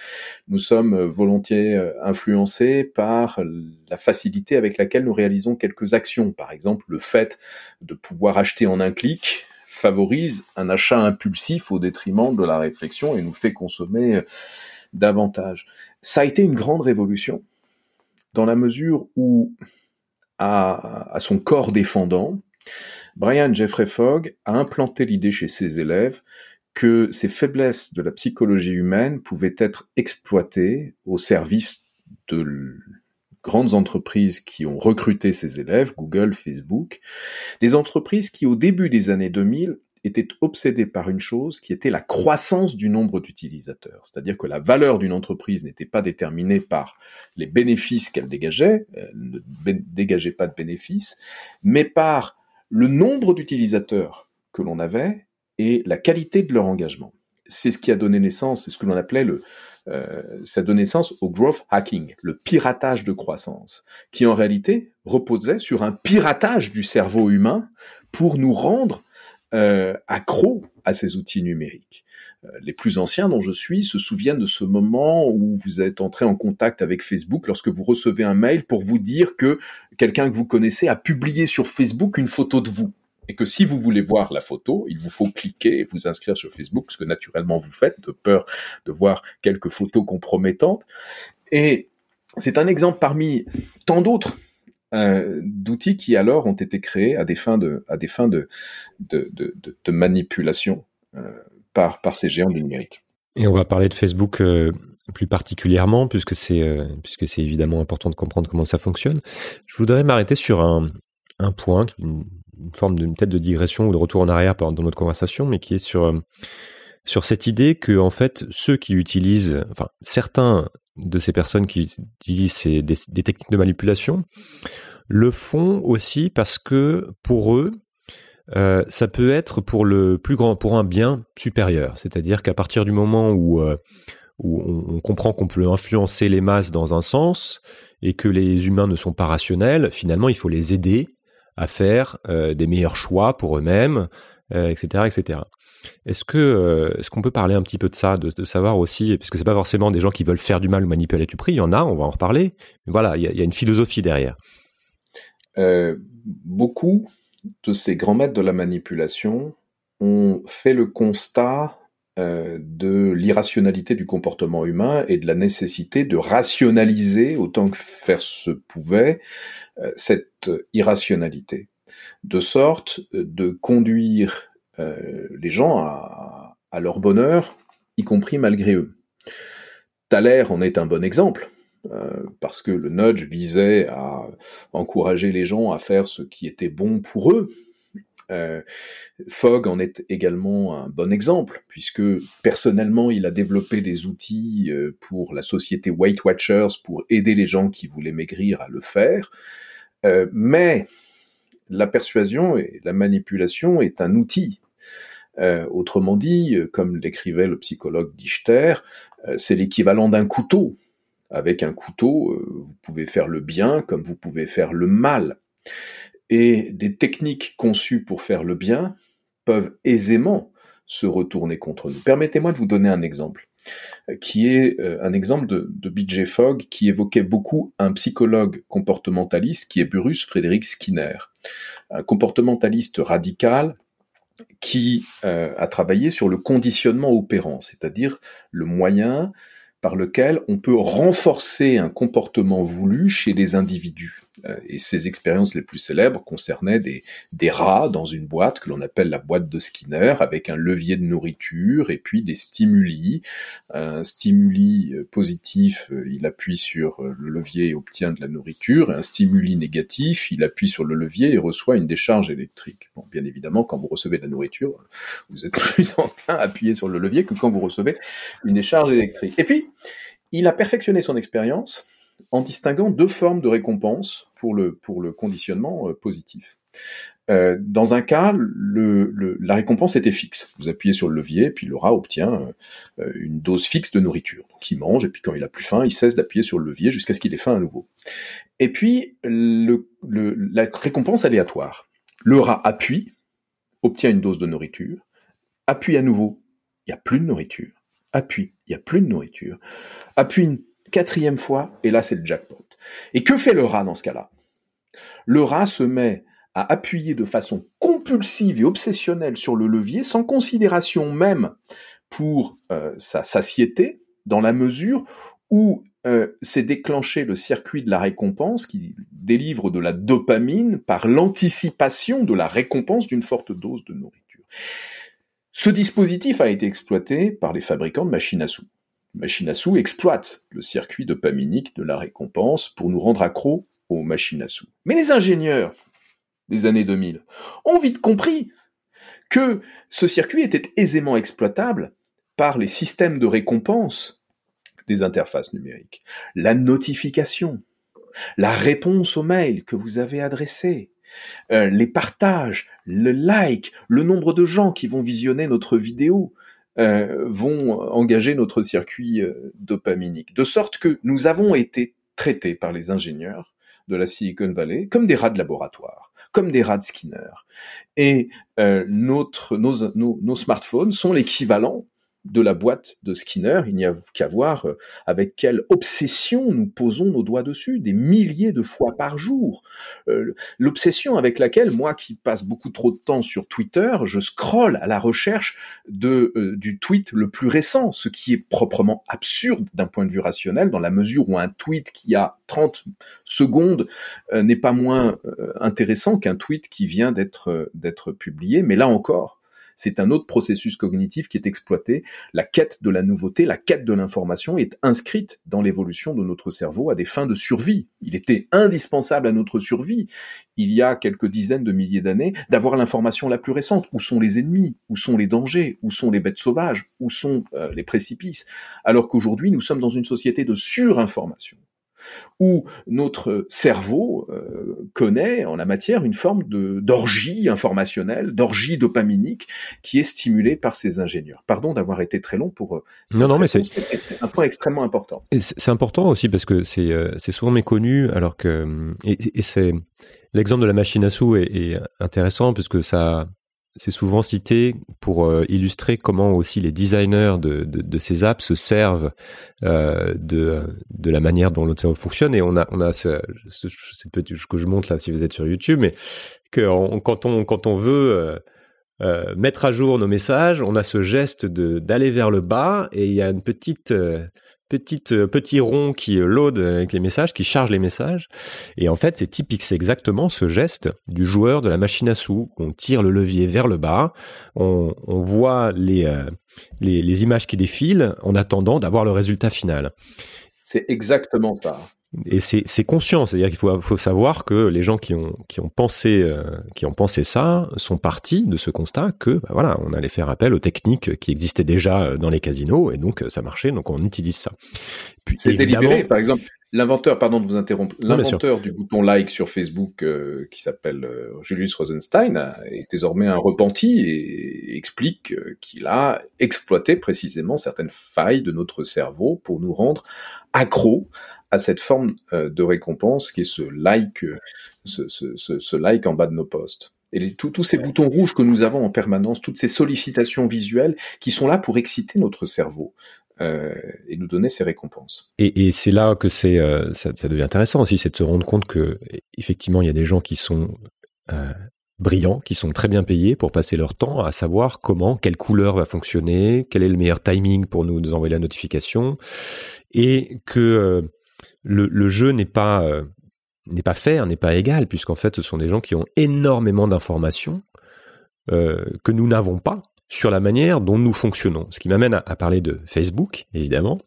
Nous sommes volontiers influencés par la facilité avec laquelle nous réalisons quelques actions. Par exemple, le fait de pouvoir acheter en un clic favorise un achat impulsif au détriment de la réflexion et nous fait consommer davantage. Ça a été une grande révolution dans la mesure où à, son corps défendant, Brian Jeffrey Fogg a implanté l'idée chez ses élèves que ces faiblesses de la psychologie humaine pouvaient être exploitées au service de grandes entreprises qui ont recruté ces élèves, Google, Facebook, des entreprises qui au début des années 2000 était obsédé par une chose qui était la croissance du nombre d'utilisateurs. C'est-à-dire que la valeur d'une entreprise n'était pas déterminée par les bénéfices qu'elle dégageait, elle ne dégageait pas de bénéfices, mais par le nombre d'utilisateurs que l'on avait et la qualité de leur engagement. C'est ce qui a donné naissance, c'est ce que l'on appelait le, euh, ça donné naissance au growth hacking, le piratage de croissance, qui en réalité reposait sur un piratage du cerveau humain pour nous rendre euh, accro à ces outils numériques. Euh, les plus anciens dont je suis se souviennent de ce moment où vous êtes entré en contact avec Facebook lorsque vous recevez un mail pour vous dire que quelqu'un que vous connaissez a publié sur Facebook une photo de vous et que si vous voulez voir la photo, il vous faut cliquer et vous inscrire sur Facebook, ce que naturellement vous faites, de peur de voir quelques photos compromettantes. Et c'est un exemple parmi tant d'autres d'outils qui alors ont été créés à des fins de, à des fins de, manipulation euh, par, par ces géants du numérique. Et on va parler de Facebook euh, plus particulièrement, puisque c'est euh, puisque c'est évidemment important de comprendre comment ça fonctionne. Je voudrais m'arrêter sur un, un point, une, forme de tête de digression ou de retour en arrière dans notre conversation, mais qui est sur sur cette idée que en fait ceux qui utilisent, enfin certains de ces personnes qui utilisent des, techniques de manipulation le font aussi parce que pour eux, euh, ça peut être pour le plus grand, pour un bien supérieur. C'est-à-dire qu'à partir du moment où, euh, on, comprend qu'on peut influencer les masses dans un sens et que les humains ne sont pas rationnels, finalement, il faut les aider à faire euh, des meilleurs choix pour eux-mêmes, etc., etc. Est-ce que euh, est-ce qu'on peut parler un petit peu de ça, de, savoir aussi, puisque c'est pas forcément des gens qui veulent faire du mal ou manipuler tout prix, il y en a, on va en reparler. Mais voilà, il y, a, une philosophie derrière. Euh, beaucoup de ces grands maîtres de la manipulation ont fait le constat euh, de l'irrationalité du comportement humain et de la nécessité de rationaliser autant que faire se pouvait euh, cette irrationalité, de sorte de conduire les gens à, leur bonheur, y compris malgré eux. Thaler en est un bon exemple. Euh, parce que le nudge visait à encourager les gens à faire ce qui était bon pour eux. Euh, Fogg en est également un bon exemple, puisque personnellement, il a développé des outils euh, pour la société Weight Watchers pour aider les gens qui voulaient maigrir à le faire. mais la persuasion et la manipulation est un outil. Autrement dit, comme l'écrivait le psychologue Dichter, c'est l'équivalent d'un couteau avec un couteau, euh, vous pouvez faire le bien comme vous pouvez faire le mal. Et des techniques conçues pour faire le bien peuvent aisément se retourner contre nous. Permettez-moi de vous donner un exemple, euh, qui est euh, un exemple de, B.J. Fogg qui évoquait beaucoup un psychologue comportementaliste qui est Bruce Frédéric Skinner, un comportementaliste radical qui a travaillé sur le conditionnement opérant, c'est-à-dire le moyen par lequel on peut renforcer un comportement voulu chez des individus. Euh, et ces expériences les plus célèbres concernaient des, des rats dans une boîte que l'on appelle la boîte de Skinner, avec un levier de nourriture et puis des stimuli. Un stimuli euh, positif, euh, il appuie sur le levier et obtient de la nourriture, et un stimuli négatif, il appuie sur le levier et reçoit une décharge électrique. Bon, bien évidemment, quand vous recevez de la nourriture, vous êtes plus enclin à appuyer sur le levier que quand vous recevez une décharge électrique. Et puis, il a perfectionné son expérience en distinguant deux formes de récompense pour le, pour le conditionnement euh, positif. Euh, dans un cas, la récompense était fixe. Vous appuyez sur le levier, puis le rat obtient euh, une dose fixe de nourriture. Donc il mange, et puis quand il a plus faim, il cesse d'appuyer sur le levier jusqu'à ce qu'il ait faim à nouveau. Et puis la récompense aléatoire. Le rat appuie, obtient une dose de nourriture, appuie à nouveau, il n'y a plus de nourriture. Appuie, il n'y a plus de nourriture. Appuie une quatrième fois, et là c'est le jackpot. Et que fait le rat dans ce cas-là? Le rat se met à appuyer de façon compulsive et obsessionnelle sur le levier sans considération même pour euh, sa satiété, dans la mesure où euh, c'est déclenché le circuit de la récompense qui délivre de la dopamine par l'anticipation de la récompense d'une forte dose de nourriture. Ce dispositif a été exploité par les fabricants de machines à sous machine à sous exploite le circuit dopaminique de la récompense pour nous rendre accros aux machines à sous. Mais les ingénieurs des années 2000 ont vite compris que ce circuit était aisément exploitable par les systèmes de récompense des interfaces numériques. La notification, la réponse au mail que vous avez adressé, euh, les partages, le like, le nombre de gens qui vont visionner notre vidéo, euh, vont engager notre circuit euh, dopaminique. De sorte que nous avons été traités par les ingénieurs de la Silicon Valley comme des rats de laboratoire, comme des rats de Skinner. Et euh, notre, nos, nos smartphones sont l'équivalent de la boîte de Skinner, il n'y a qu'à voir euh, avec quelle obsession nous posons nos doigts dessus, des milliers de fois par jour. Euh, l'obsession avec laquelle, moi qui passe beaucoup trop de temps sur Twitter, je scrolle à la recherche de, euh, du tweet le plus récent, ce qui est proprement absurde d'un point de vue rationnel, dans la mesure où un tweet qui a 30 secondes n'est pas moins intéressant qu'un tweet qui vient d'être d'être publié. Mais là encore, c'est un autre processus cognitif qui est exploité. La quête de la nouveauté, la quête de l'information est inscrite dans l'évolution de notre cerveau à des fins de survie. Il était indispensable à notre survie, il y a quelques dizaines de milliers d'années, d'avoir l'information la plus récente. Où sont les ennemis? Où sont les dangers? Où sont les bêtes sauvages? Où sont euh, les précipices? Alors qu'aujourd'hui, nous sommes dans une société de surinformation où notre cerveau euh, connaît en la matière une forme de d'orgie informationnelle, d'orgie dopaminique qui est stimulée par ces ingénieurs. Pardon d'avoir été très long pour euh, non non mais c'est un point extrêmement important. C'est important aussi parce que c'est euh, c'est souvent méconnu alors que et, et c'est l'exemple de la machine à sous est, est intéressant puisque ça c'est souvent cité pour euh, illustrer comment aussi les designers de, ces apps se servent euh, de, la manière dont notre cerveau fonctionne. Et on a, on a ce, que je montre là si vous êtes sur YouTube, mais quand on veut euh, mettre à jour nos messages, on a ce geste d'aller vers le bas et il y a une petite petite euh, petit rond qui load avec les messages, qui charge les messages. Et en fait, c'est typique, c'est exactement ce geste du joueur de la machine à sous. On tire le levier vers le bas, on, on voit les, les les images qui défilent en attendant d'avoir le résultat final. C'est exactement ça. Et c'est conscient, c'est-à-dire qu'il faut, faut, savoir que les gens qui ont, qui ont pensé euh, qui ont pensé ça sont partis de ce constat que bah voilà, on allait faire appel aux techniques qui existaient déjà dans les casinos et donc ça marchait, donc on utilise ça. C'est délibéré, par exemple. L'inventeur, pardon de vous interrompre, l'inventeur du bouton like sur Facebook euh, qui s'appelle euh, Julius Rosenstein est désormais un repenti et explique qu'il a exploité précisément certaines failles de notre cerveau pour nous rendre accros à cette forme euh, de récompense qui est ce like, ce, ce, ce, like en bas de nos posts. Et tous ces boutons rouges que nous avons en permanence, toutes ces sollicitations visuelles qui sont là pour exciter notre cerveau euh, et nous donner ces récompenses. Et, et c'est là que c'est euh, ça, ça, devient intéressant aussi, c'est de se rendre compte que effectivement il y a des gens qui sont euh, brillants, qui sont très bien payés pour passer leur temps à savoir comment, quelle couleur va fonctionner, quel est le meilleur timing pour nous, nous envoyer la notification, et que le, jeu n'est pas euh, n'est pas fair, n'est pas égal, puisqu'en fait, ce sont des gens qui ont énormément d'informations euh, que nous n'avons pas sur la manière dont nous fonctionnons. Ce qui m'amène à, parler de Facebook, évidemment,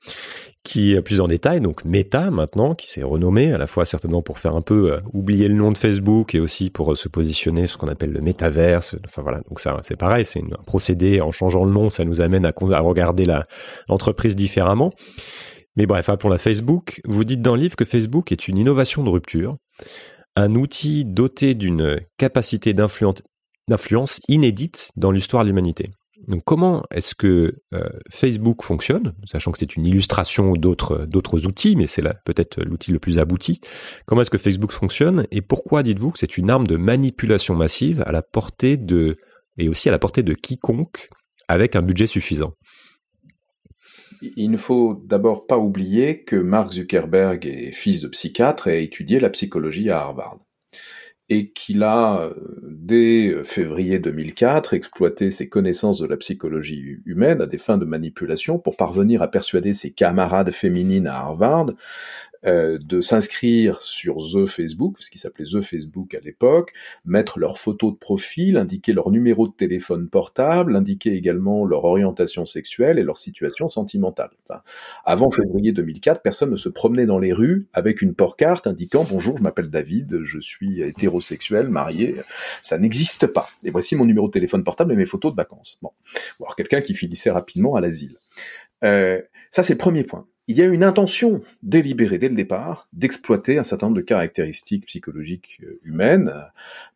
qui plus en détail, donc Meta maintenant, qui s'est renommé à la fois certainement pour faire un peu euh, oublier le nom de Facebook et aussi pour se positionner ce qu'on appelle le métaverse. Enfin voilà, donc ça c'est pareil, c'est un procédé en changeant le nom, ça nous amène à, à regarder l'entreprise différemment. Mais bref, appelons-la Facebook. Vous dites dans le livre que Facebook est une innovation de rupture, un outil doté d'une capacité d'influence inédite dans l'histoire de l'humanité. Donc comment est-ce que euh, Facebook fonctionne, sachant que c'est une illustration d'autres d'autres outils, mais c'est peut-être l'outil le plus abouti. Comment est-ce que Facebook fonctionne et pourquoi dites-vous que c'est une arme de manipulation massive à la portée de et aussi à la portée de quiconque avec un budget suffisant? Il ne faut d'abord pas oublier que Mark Zuckerberg est fils de psychiatre et a étudié la psychologie à Harvard. Et qu'il a, euh, dès février 2004, exploité ses connaissances de la psychologie humaine à des fins de manipulation pour parvenir à persuader ses camarades féminines à Harvard euh, de s'inscrire sur The Facebook, ce qui s'appelait The Facebook à l'époque, mettre leur photo de profil, indiquer leur numéro de téléphone portable, indiquer également leur orientation sexuelle et leur situation sentimentale. avant février 2004, personne ne se promenait dans les rues avec une porte-carte indiquant bonjour, je m'appelle David, je suis hétérosexuel, marié. Ça n'existe pas. Et voici mon numéro de téléphone portable et mes photos de vacances. Bon, ou alors quelqu'un qui finissait rapidement à l'asile. Euh, ça, c'est le premier point il y a une intention délibérée dès le départ d'exploiter un certain nombre de caractéristiques psychologiques euh, humaines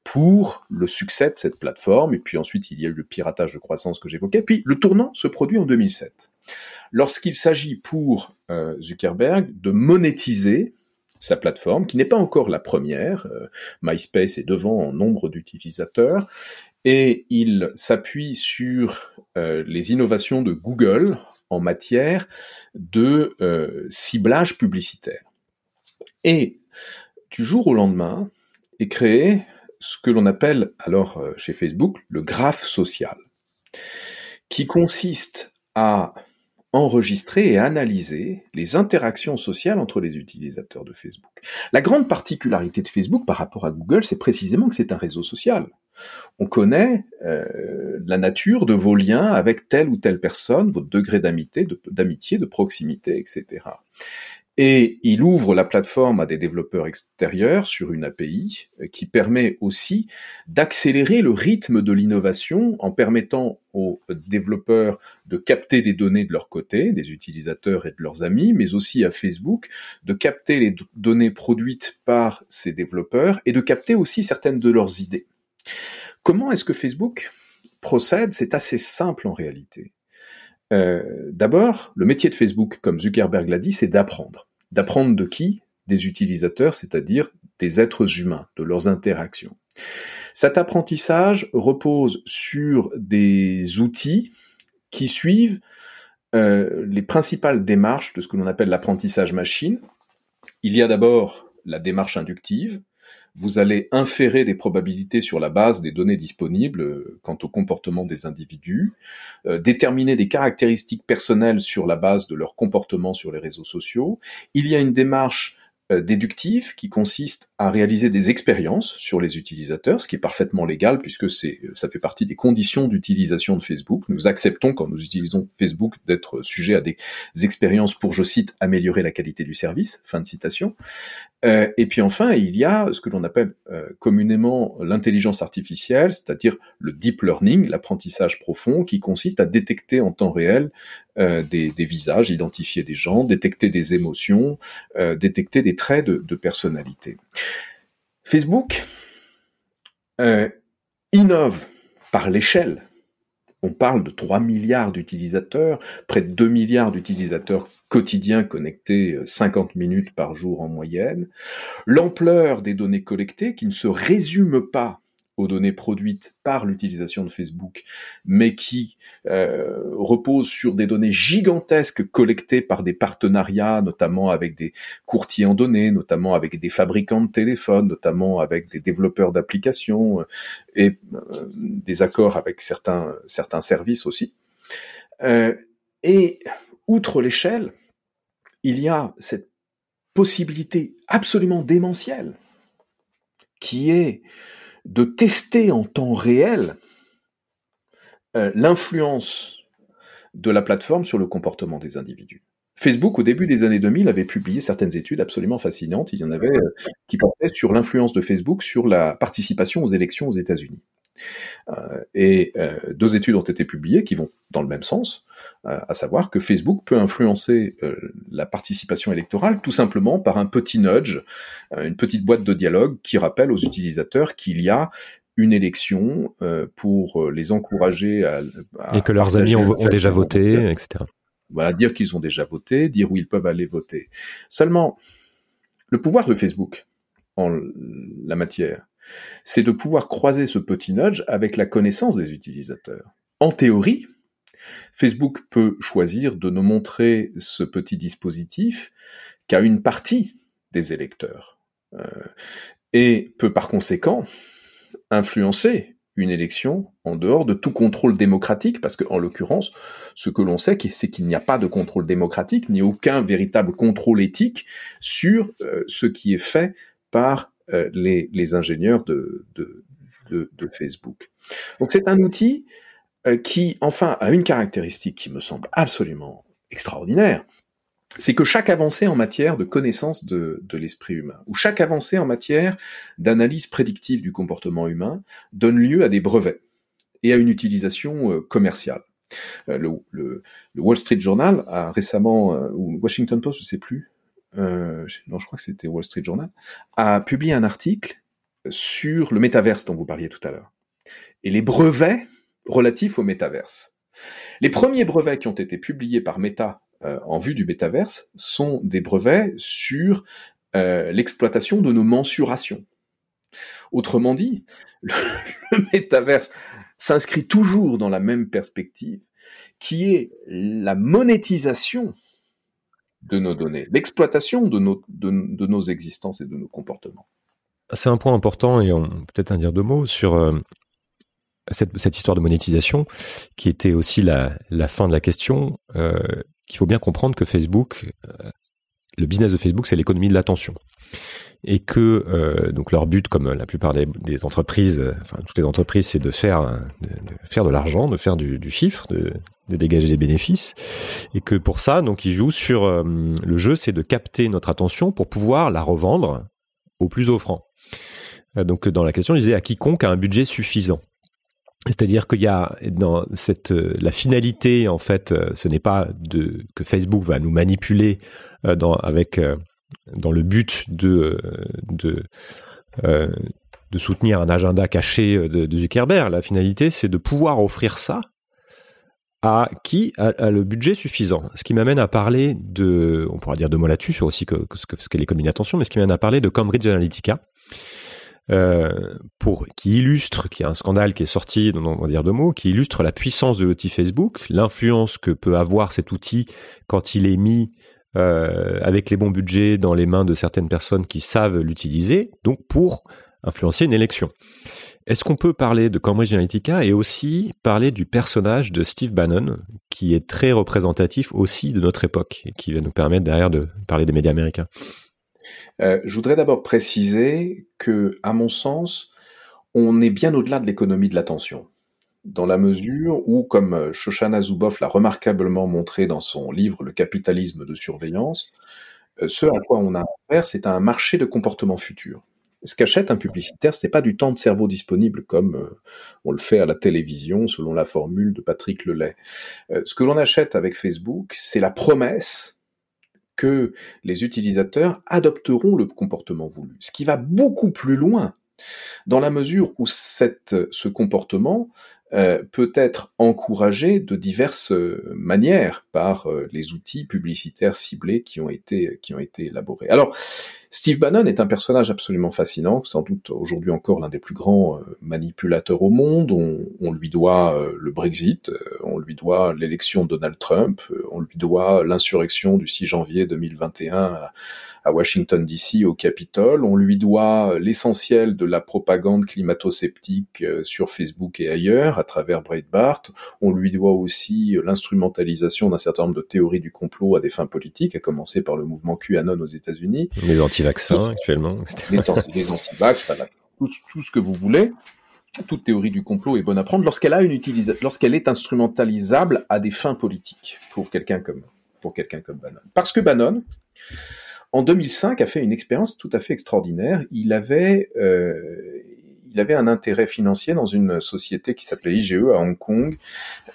pour le succès de cette plateforme. Et puis ensuite, il y a eu le piratage de croissance que j'évoquais. Puis le tournant se produit en 2007, lorsqu'il s'agit pour euh, Zuckerberg de monétiser sa plateforme, qui n'est pas encore la première. Euh, MySpace est devant en nombre d'utilisateurs. Et il s'appuie sur les innovations de Google en matière de euh, ciblage publicitaire. Et du jour au lendemain est créé ce que l'on appelle alors euh, chez Facebook le graphe social, qui consiste à enregistrer et analyser les interactions sociales entre les utilisateurs de Facebook. La grande particularité de Facebook par rapport à Google, c'est précisément que c'est un réseau social. On connaît euh, la nature de vos liens avec telle ou telle personne, votre degré d'amitié, d'amitié, de, proximité, etc. Et il ouvre la plateforme à des développeurs extérieurs sur une API euh, qui permet aussi d'accélérer le rythme de l'innovation en permettant aux développeurs de capter des données de leur côté, des utilisateurs et de leurs amis, mais aussi à Facebook de capter les données produites par ces développeurs et de capter aussi certaines de leurs idées. Comment est-ce que Facebook procède? C'est assez simple en réalité. Euh, d'abord, le métier de Facebook, comme Zuckerberg l'a dit, c'est d'apprendre. D'apprendre de qui? Des utilisateurs, c'est-à-dire des êtres humains, de leurs interactions. Cet apprentissage repose sur des outils qui suivent euh, les principales démarches de ce que l'on appelle l'apprentissage machine. Il y a d'abord la démarche inductive, vous allez inférer des probabilités sur la base des données disponibles euh, quant au comportement des individus, euh, déterminer des caractéristiques personnelles sur la base de leur comportement sur les réseaux sociaux. Il y a une démarche déductive qui consiste à réaliser des expériences sur les utilisateurs, ce qui est parfaitement légal puisque c'est ça fait partie des conditions d'utilisation de Facebook. Nous acceptons quand nous utilisons Facebook d'être sujet à des expériences pour, je cite, améliorer la qualité du service. Fin de citation. Euh, et puis enfin, il y a ce que l'on appelle euh, communément l'intelligence artificielle, c'est-à-dire le deep learning, l'apprentissage profond, qui consiste à détecter en temps réel euh, des, visages, identifier des gens, détecter des émotions, euh, détecter des traits de, de personnalité. Facebook euh, innove par l'échelle. On parle de 3 milliards d'utilisateurs, près de 2 milliards d'utilisateurs quotidiens connectés 50 minutes par jour en moyenne. L'ampleur des données collectées qui ne se résume pas aux données produites par l'utilisation de Facebook, mais qui euh, reposent sur des données gigantesques collectées par des partenariats, notamment avec des courtiers en données, notamment avec des fabricants de téléphones, notamment avec des développeurs d'applications euh, et euh, des accords avec certains certains services aussi. Euh, et outre l'échelle, il y a cette possibilité absolument démentielle qui est de tester en temps réel euh, l'influence de la plateforme sur le comportement des individus. Facebook, au début des années 2000, avait publié certaines études absolument fascinantes. Il y en avait euh, qui portaient sur l'influence de Facebook sur la participation aux élections aux États-Unis. Euh, et euh, deux études ont été publiées qui vont dans le même sens, euh, à savoir que Facebook peut influencer la participation électorale tout simplement par un petit nudge, une petite boîte de dialogue qui rappelle aux utilisateurs qu'il y a une élection pour les encourager à, à et que leurs amis ont, ont déjà voté, etc. Voilà, dire qu'ils ont déjà voté, dire où ils peuvent aller voter. Seulement, le pouvoir de Facebook en la matière, c'est de pouvoir croiser ce petit nudge avec la connaissance des utilisateurs. En théorie, Facebook peut choisir de ne montrer ce petit dispositif qu'à une partie des électeurs euh, et peut par conséquent influencer une élection en dehors de tout contrôle démocratique, parce qu'en l'occurrence, ce que l'on sait, c'est qu'il n'y a pas de contrôle démocratique, ni aucun véritable contrôle éthique sur euh, ce qui est fait par euh, les, ingénieurs de, Facebook. Donc c'est un outil euh, qui, enfin, a une caractéristique qui me semble absolument extraordinaire, c'est que chaque avancée en matière de connaissance de, l'esprit humain, ou chaque avancée en matière d'analyse prédictive du comportement humain, donne lieu à des brevets et à une utilisation euh, commerciale. le, le, Wall Street Journal a récemment, ou Washington Post, je sais plus, euh, non, je crois que c'était Wall Street Journal, a publié un article sur le métaverse dont vous parliez tout à l'heure. Et les brevets relatifs au métaverse. Les premiers brevets qui ont été publiés par Meta euh, en vue du métaverse sont des brevets sur euh, l'exploitation de nos mensurations. Autrement dit, le, le métaverse s'inscrit toujours dans la même perspective, qui est la monétisation de nos données, l'exploitation de nos, existences et de nos comportements. C'est un point important et peut-être en dire deux mots sur euh, cette, histoire de monétisation qui était aussi la, la fin de la question. Euh, qu'il faut bien comprendre que Facebook, euh, le business de Facebook, c'est l'économie de l'attention et que euh, donc leur but, comme la plupart des, entreprises, enfin toutes les entreprises, c'est de faire de, de faire de l'argent, de faire du, chiffre, de, de, dégager des bénéfices, et que pour ça, donc ils jouent sur euh, le jeu, c'est de capter notre attention pour pouvoir la revendre au plus offrant. Euh, donc dans la question, il disait à quiconque a un budget suffisant. C'est-à-dire qu'il y a dans cette la finalité en fait, ce n'est pas que Facebook va nous manipuler dans avec dans le but de, de, euh, soutenir un agenda caché de, Zuckerberg. La finalité, c'est de pouvoir offrir ça à qui a, le budget suffisant. Ce qui m'amène à parler de, on pourra dire deux mots là-dessus, sur aussi que, que, ce qu'est l'économie mais ce qui m'amène à parler de Cambridge Analytica, euh, pour, qui illustre, qui est un scandale qui est sorti, on va dire deux mots, qui illustre la puissance de l'outil Facebook, l'influence que peut avoir cet outil quand il est mis euh, avec les bons budgets dans les mains de certaines personnes qui savent l'utiliser, donc pour influencer une élection. Est-ce qu'on peut parler de Cambridge Analytica et aussi parler du personnage de Steve Bannon, qui est très représentatif aussi de notre époque et qui va nous permettre derrière de parler des médias américains? Euh, Je voudrais d'abord préciser que, à mon sens, on est bien au-delà de l'économie de l'attention dans la mesure où, comme euh, Shoshana Zuboff l'a remarquablement montré dans son livre Le capitalisme de surveillance, euh, ce à quoi on a affaire, c'est un marché de comportement futur ce qu'achète un publicitaire, c'est pas du temps de cerveau disponible comme on le fait à la télévision selon la formule de Patrick Lelay. Ce que l'on achète avec Facebook, c'est la promesse que les utilisateurs adopteront le comportement voulu, ce qui va beaucoup plus loin dans la mesure où ce comportement euh, peut être encouragé de diverses manières par les outils publicitaires ciblés qui ont été qui ont été élaborés. Alors Steve Bannon est un personnage absolument fascinant, sans doute aujourd'hui encore l'un des plus grands euh, manipulateurs au monde. On, lui doit euh, le Brexit, euh, on lui doit l'élection de Donald Trump, on lui doit l'insurrection du 6 janvier 2021 à Washington DC au Capitole. On lui doit l'essentiel de la propagande climato-sceptique euh, sur Facebook et ailleurs à travers Breitbart. On lui doit aussi l'instrumentalisation d'un certain nombre de théories du complot à des fins politiques, à commencer par le mouvement QAnon aux États-Unis. Les anti-vaccins actuellement. Les, les anti-vax, tout, tout ce que vous voulez toute théorie du complot est bonne à prendre lorsqu'elle a une lorsqu'elle est instrumentalisable à des fins politiques pour quelqu'un comme pour quelqu'un comme Bannon. Parce que Bannon, en 2005, a fait une expérience tout à fait extraordinaire. Il avait, euh, il avait un intérêt financier dans une société qui s'appelait IGE à Hong Kong,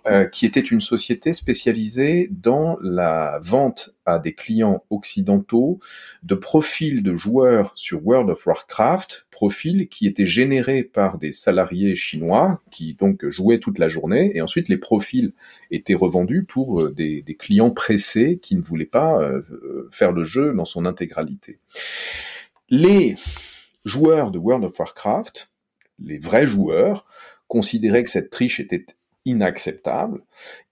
euh, qui était une société spécialisée dans la vente à des clients occidentaux de profils de joueurs sur World of Warcraft, profils qui étaient générés par des salariés chinois qui donc jouaient toute la journée, et ensuite les profils étaient revendus pour euh, des, clients pressés qui ne voulaient pas euh, faire le jeu dans son intégralité. Les joueurs de World of Warcraft les vrais joueurs, considéraient que cette triche était inacceptable.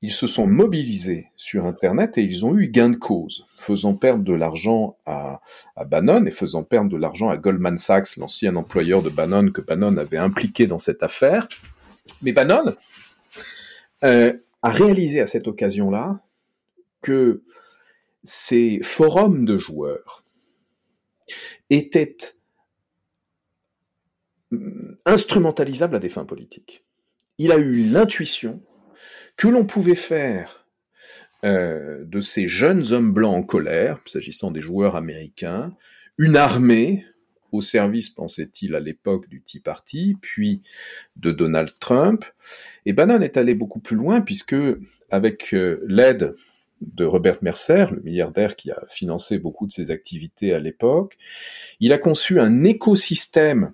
Ils se sont mobilisés sur Internet et ils ont eu gain de cause, faisant perdre de l'argent à, Bannon et faisant perdre de l'argent à Goldman Sachs, l'ancien employeur de Bannon que Bannon avait impliqué dans cette affaire. Mais Bannon euh, a réalisé à cette occasion-là que ces forums de joueurs étaient instrumentalisable à des fins politiques. Il a eu l'intuition que l'on pouvait faire euh, de ces jeunes hommes blancs en colère, s'agissant des joueurs américains, une armée au service, pensait-il à l'époque, du Tea Party, puis de Donald Trump. Et Bannon est allé beaucoup plus loin puisque, avec euh, l'aide de Robert Mercer, le milliardaire qui a financé beaucoup de ses activités à l'époque, il a conçu un écosystème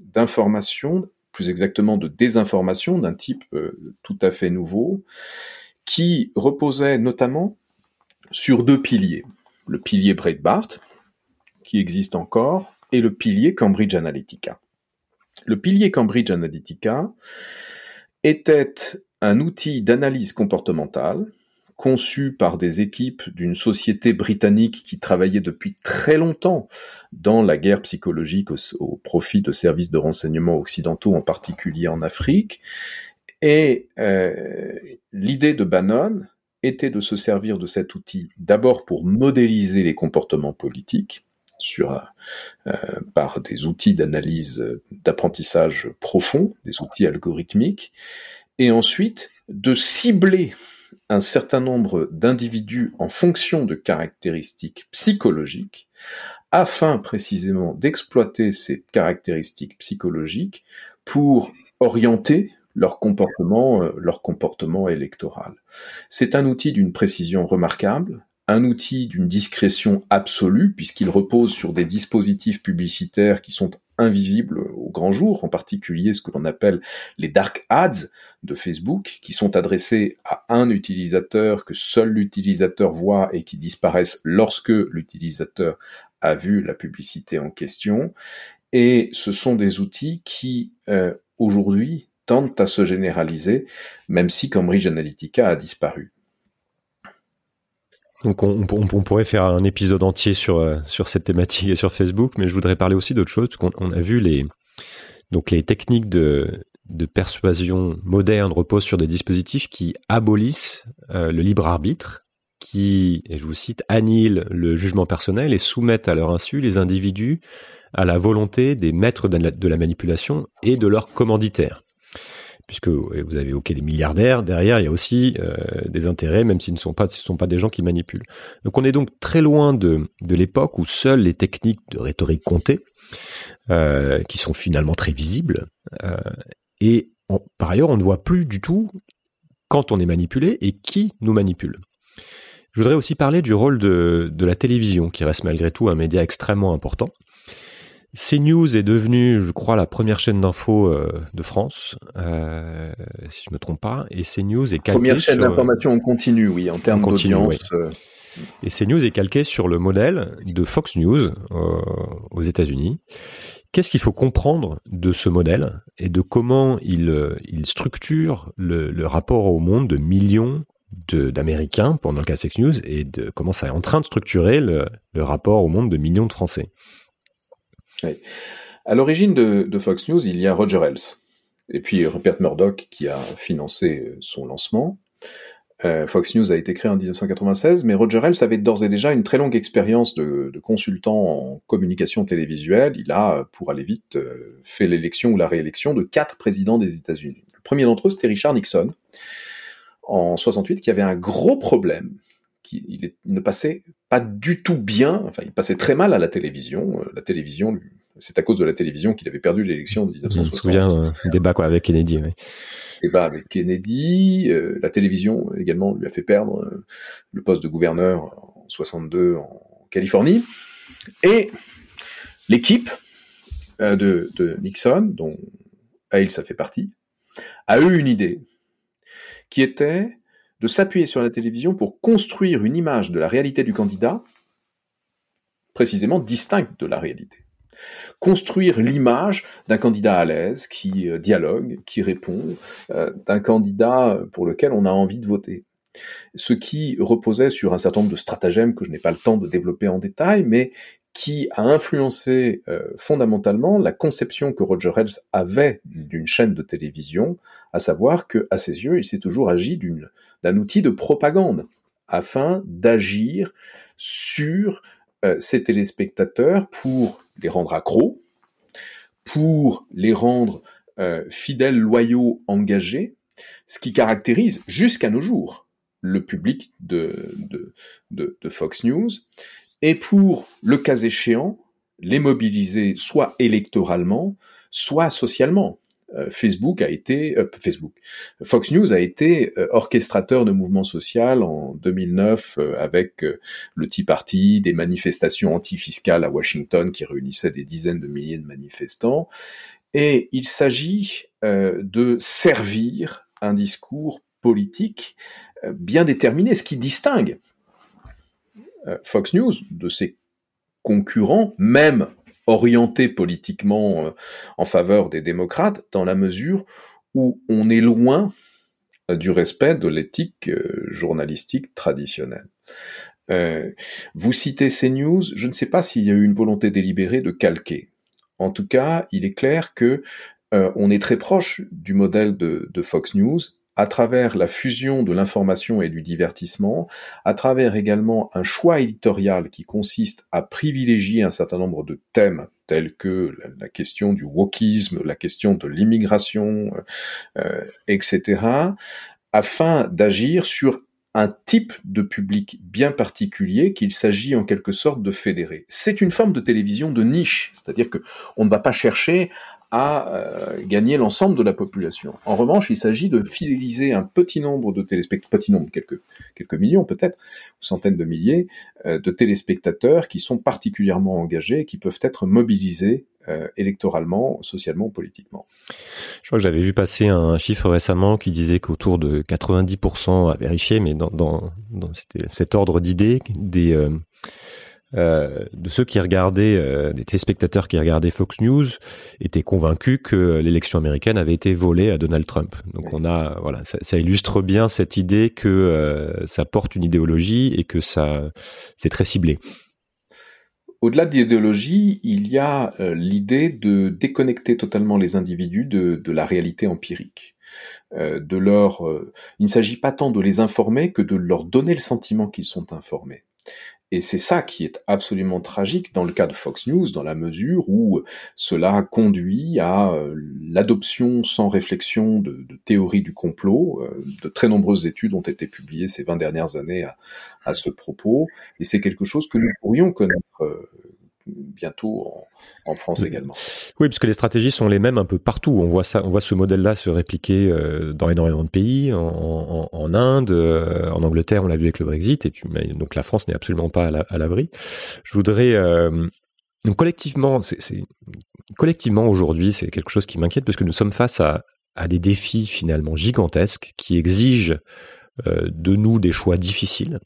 d'information, plus exactement de désinformation d'un type euh, tout à fait nouveau, qui reposait notamment sur deux piliers. Le pilier Breitbart, qui existe encore, et le pilier Cambridge Analytica. Le pilier Cambridge Analytica était un outil d'analyse comportementale conçu par des équipes d'une société britannique qui travaillait depuis très longtemps dans la guerre psychologique au, profit de services de renseignement occidentaux, en particulier en Afrique. Et euh, l'idée de Bannon était de se servir de cet outil d'abord pour modéliser les comportements politiques sur, euh, par des outils d'analyse, d'apprentissage profond, des outils algorithmiques, et ensuite de cibler un certain nombre d'individus en fonction de caractéristiques psychologiques, afin précisément d'exploiter ces caractéristiques psychologiques pour orienter leur comportement, euh, leur comportement électoral. C'est un outil d'une précision remarquable, un outil d'une discrétion absolue, puisqu'il repose sur des dispositifs publicitaires qui sont invisibles grand jour, en particulier ce que l'on appelle les dark ads de Facebook, qui sont adressés à un utilisateur que seul l'utilisateur voit et qui disparaissent lorsque l'utilisateur a vu la publicité en question. Et ce sont des outils qui, euh, aujourd'hui, tentent à se généraliser, même si Cambridge Analytica a disparu. Donc on, pourrait faire un épisode entier sur euh, sur cette thématique et sur Facebook, mais je voudrais parler aussi d'autre chose. qu'on on a vu les donc les techniques de persuasion moderne reposent sur des dispositifs qui abolissent euh, le libre arbitre, qui, je vous cite, annihilent le jugement personnel et soumettent à leur insu les individus à la volonté des maîtres de la manipulation et de leurs commanditaires puisque vous avez évoqué les milliardaires, derrière il y a aussi euh, des intérêts, même s'ils ne sont pas, ce sont pas des gens qui manipulent. Donc on est donc très loin de, de l'époque où seules les techniques de rhétorique comptaient, euh, qui sont finalement très visibles, euh, et par ailleurs on ne voit plus du tout quand on est manipulé et qui nous manipule. Je voudrais aussi parler du rôle de, de la télévision, qui reste malgré tout un média extrêmement important. CNews est devenu, je crois, la première chaîne d'info euh, de France, euh, si je me trompe pas, et CNews est calqué première chaîne d'information en continu, oui, en termes d'audience. Euh. Et CNews est calqué sur le modèle de Fox News aux États-Unis. Qu'est-ce qu'il faut comprendre de ce modèle et de comment il, il structure le, le rapport au monde de millions d'Américains, pendant le cas de Fox News, et de comment ça est en train de structurer le, le rapport au monde de millions de Français? À l'origine de, Fox News, il y a Roger Ailes, et puis Rupert Murdoch qui a financé son lancement. Euh, Fox News a été créé en 1996, mais Roger Ailes avait d'ores et déjà une très longue expérience de, consultant en communication télévisuelle. Il a, pour aller vite, euh, fait l'élection ou la réélection de quatre présidents des États-Unis. Le premier d'entre eux, c'était Richard Nixon, en 68, qui avait un gros problème. Qui, il, ne passait pas du tout bien, enfin il passait très mal à la télévision. Euh, la télévision, c'est à cause de la télévision qu'il avait perdu l'élection de 1960. Je me souviens euh, débat quoi avec Kennedy. Oui. Débat avec Kennedy, euh, la télévision également lui a fait perdre le poste de gouverneur en 62 en Californie, et l'équipe de, de, Nixon, dont Hale ça fait partie, a eu une idée qui était de s'appuyer sur la télévision pour construire une image de la réalité du candidat précisément distincte de la réalité. Construire l'image d'un candidat à l'aise qui euh, dialogue, qui répond, euh, d'un candidat pour lequel on a envie de voter. Ce qui reposait sur un certain nombre de stratagèmes que je n'ai pas le temps de développer en détail, mais qui a influencé euh, fondamentalement la conception que Roger Ailes avait d'une chaîne de télévision, à savoir que, à ses yeux, il s'est toujours agi d'un outil de propagande afin d'agir sur euh, ses téléspectateurs pour les rendre accros, pour les rendre euh, fidèles, loyaux, engagés, ce qui caractérise jusqu'à nos jours le public de Fox News, et pour, le cas échéant, les mobiliser soit électoralement, soit socialement. Euh, Facebook a été euh, Facebook, Fox News a été euh, orchestrateur de mouvements sociaux en 2009 avec le Tea Party, des manifestations antifiscales à Washington qui réunissaient des dizaines de milliers de manifestants. Et il s'agit de servir un discours politique bien déterminé, ce qui distingue Fox News, de ses concurrents, même orientés politiquement euh, en faveur des démocrates, dans la mesure où on est loin euh, du respect de l'éthique journalistique traditionnelle. vous citez CNews, je ne sais pas s'il y a eu une volonté délibérée de calquer. En tout cas, il est clair que on est très proche du modèle de Fox News à travers la fusion de l'information et du divertissement, à travers également un choix éditorial qui consiste à privilégier un certain nombre de thèmes tels que la, question du wokisme, la question de l'immigration, euh, etc., afin d'agir sur un type de public bien particulier qu'il s'agit en quelque sorte de fédérer. C'est une forme de télévision de niche, c'est-à-dire que on ne va pas chercher à euh, gagner l'ensemble de la population. En revanche, il s'agit de fidéliser un petit nombre de téléspectateurs, petit nombre, quelques, millions peut-être, ou centaines de milliers, euh, de téléspectateurs qui sont particulièrement engagés qui peuvent être mobilisés euh, électoralement, socialement politiquement. Je crois que j'avais vu passer un chiffre récemment qui disait qu'autour de 90% à vérifier, mais dans, dans, dans cet ordre d'idées, des euh, de ceux qui regardaient, euh, des téléspectateurs qui regardaient Fox News, étaient convaincus que l'élection américaine avait été volée à Donald Trump. Donc on a, voilà, ça, ça illustre bien cette idée que euh, ça porte une idéologie et que ça, c'est très ciblé. Au-delà de l'idéologie, il y a l'idée de déconnecter totalement les individus de, de la réalité empirique. De leur, il ne s'agit pas tant de les informer que de leur donner le sentiment qu'ils sont informés. Et c'est ça qui est absolument tragique dans le cas de Fox News, dans la mesure où cela conduit à euh, l'adoption sans réflexion de, de théories du complot. Euh, de très nombreuses études ont été publiées ces 20 dernières années à, ce propos, et c'est quelque chose que nous pourrions connaître euh, bientôt en, en France également. Oui, puisque les stratégies sont les mêmes un peu partout. On voit ça, on voit ce modèle-là se répliquer euh, dans énormément de pays, en, en, en Inde, euh, en Angleterre, on l'a vu avec le Brexit, et donc la France n'est absolument pas à l'abri. Je voudrais euh, donc collectivement, c'est collectivement aujourd'hui, c'est quelque chose qui m'inquiète parce que nous sommes face à, à des défis finalement gigantesques qui exigent de nous des choix difficiles.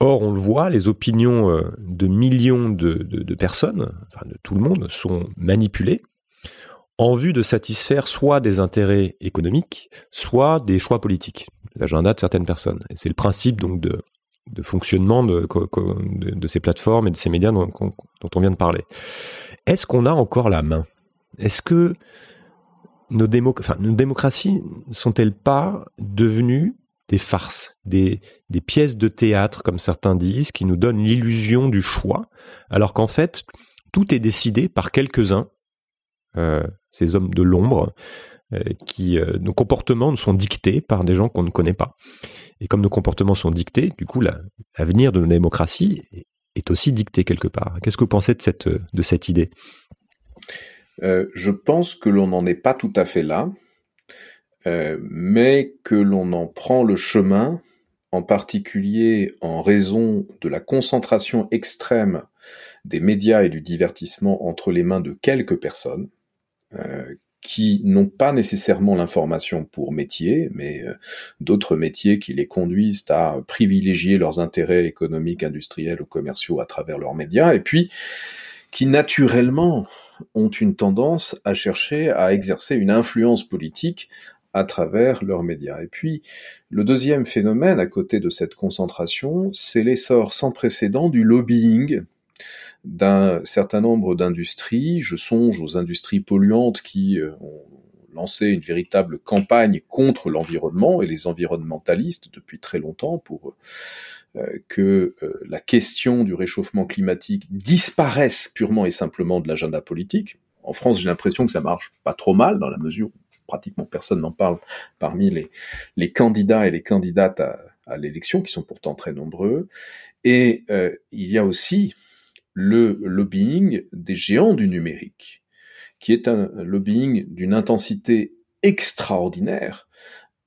Or, on le voit, les opinions euh, de millions de, personnes, enfin de tout le monde, sont manipulées en vue de satisfaire soit des intérêts économiques, soit des choix politiques, l'agenda de certaines personnes. C'est le principe donc de, fonctionnement de, ces plateformes et de ces médias dont, on vient de parler. Est-ce qu'on a encore la main? Est-ce que nos, nos démocraties sont-elles pas devenues des farces, des, pièces de théâtre, comme certains disent, qui nous donnent l'illusion du choix, alors qu'en fait, tout est décidé par quelques-uns, euh, ces hommes de l'ombre, euh, qui euh, nos comportements sont dictés par des gens qu'on ne connaît pas. Et comme nos comportements sont dictés, du coup, l'avenir de nos démocraties est aussi dicté quelque part. Qu'est-ce que vous pensez de cette, idée? Je pense que l'on n'en est pas tout à fait là. Euh, mais que l'on en prend le chemin, en particulier en raison de la concentration extrême des médias et du divertissement entre les mains de quelques personnes, euh, qui n'ont pas nécessairement l'information pour métier, mais euh, d'autres métiers qui les conduisent à privilégier leurs intérêts économiques, industriels ou commerciaux à travers leurs médias, et puis qui naturellement ont une tendance à chercher à exercer une influence politique à travers leurs médias. Et puis, le deuxième phénomène à côté de cette concentration, c'est l'essor sans précédent du lobbying d'un certain nombre d'industries. Je songe aux industries polluantes qui euh, ont lancé une véritable campagne contre l'environnement et les environnementalistes depuis très longtemps pour euh, que euh, la question du réchauffement climatique disparaisse purement et simplement de l'agenda politique. En France, j'ai l'impression que ça marche pas trop mal dans la mesure où pratiquement personne n'en parle parmi les, candidats et les candidates à, à l'élection, qui sont pourtant très nombreux. Et euh, il y a aussi le lobbying des géants du numérique, qui est un lobbying d'une intensité extraordinaire,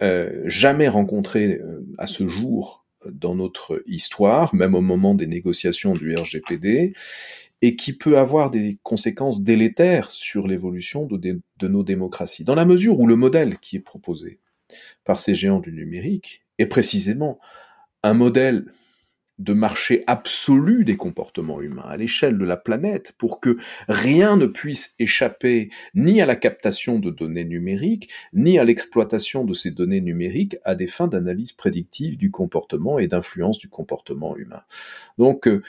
euh, jamais rencontré euh, à ce jour dans notre histoire, même au moment des négociations du RGPD, et qui peut avoir des conséquences délétères sur l'évolution de, nos démocraties, dans la mesure où le modèle qui est proposé par ces géants du numérique est précisément un modèle de marché absolu des comportements humains à l'échelle de la planète pour que rien ne puisse échapper ni à la captation de données numériques, ni à l'exploitation de ces données numériques à des fins d'analyse prédictive du comportement et d'influence du comportement humain. Donc, euh,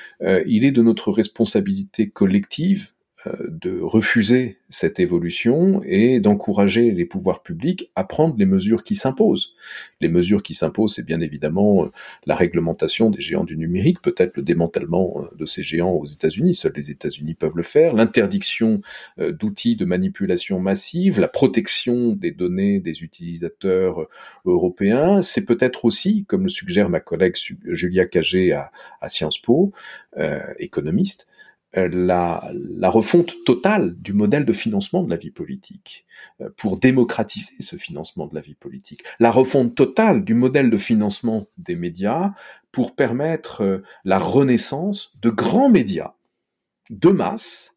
il est de notre responsabilité collective euh, de refuser cette évolution et d'encourager les pouvoirs publics à prendre les mesures qui s'imposent. Les mesures qui s'imposent, c'est bien évidemment euh, la réglementation des géants du numérique, peut-être le démantèlement euh, de ces géants aux États-Unis, seuls les États-Unis peuvent le faire, l'interdiction d'outils de manipulation massive, la protection des données des utilisateurs européens, c'est peut-être aussi, comme le suggère ma collègue Julia Cagé à, à Sciences Po, euh, économiste, euh, la, la, refonte totale du modèle de financement de la vie politique euh, pour démocratiser ce financement de la vie politique, la refonte totale du modèle de financement des médias pour permettre euh, la renaissance de grands médias de masse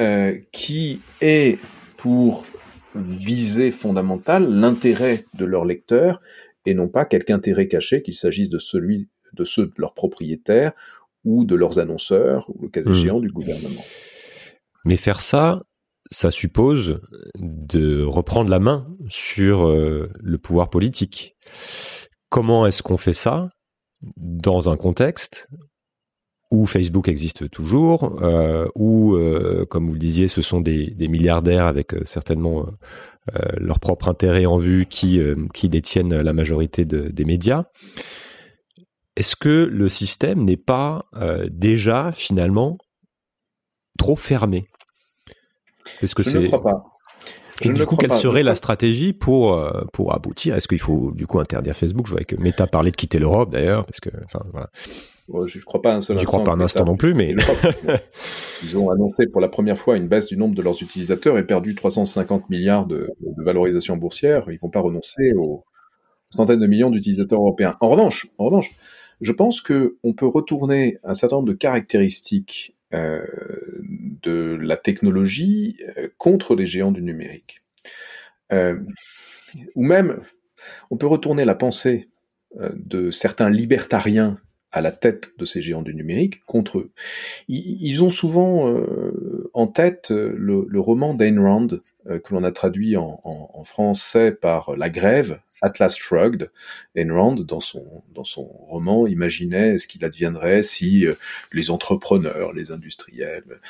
euh, qui est pour viser fondamentale l'intérêt de leurs lecteurs et non pas quelque intérêt caché qu'il s'agisse de celui de ceux de leurs propriétaires ou de leurs annonceurs, ou le cas échéant du gouvernement. Mais faire ça, ça suppose de reprendre la main sur euh, le pouvoir politique. Comment est-ce qu'on fait ça dans un contexte où Facebook existe toujours, euh, où, euh, comme vous le disiez, ce sont des, milliardaires avec certainement leur propre intérêt en vue qui, qui détiennent la majorité des médias. Est-ce que le système n'est pas déjà finalement trop fermé? Est-ce que Je ne crois pas. Et du coup, quelle serait la stratégie pour euh, pour aboutir? Est-ce qu'il faut du coup interdire Facebook? Je vois que Meta parlait de quitter l'Europe d'ailleurs, parce que enfin voilà. je ne crois pas un seul instant. crois pas un instant non plus, mais ils ont annoncé pour la première fois une baisse du nombre de leurs utilisateurs et perdu 350 milliards de, de valorisation boursière. Ils vont pas renoncer aux centaines de millions d'utilisateurs européens. En revanche, en revanche, je pense que on peut retourner un certain nombre de caractéristiques euh, de la technologie euh, contre les géants du numérique. Euh, ou même, on peut retourner la pensée de certains libertariens à la tête de ces géants du numérique contre eux. Ils ont souvent euh, en tête euh, le, roman d'Ayn Rand, euh, que l'on a traduit en, français par La Grève, Atlas Shrugged. Ayn Rand, dans son, dans son roman, imaginait ce qu'il adviendrait si les entrepreneurs, les industriels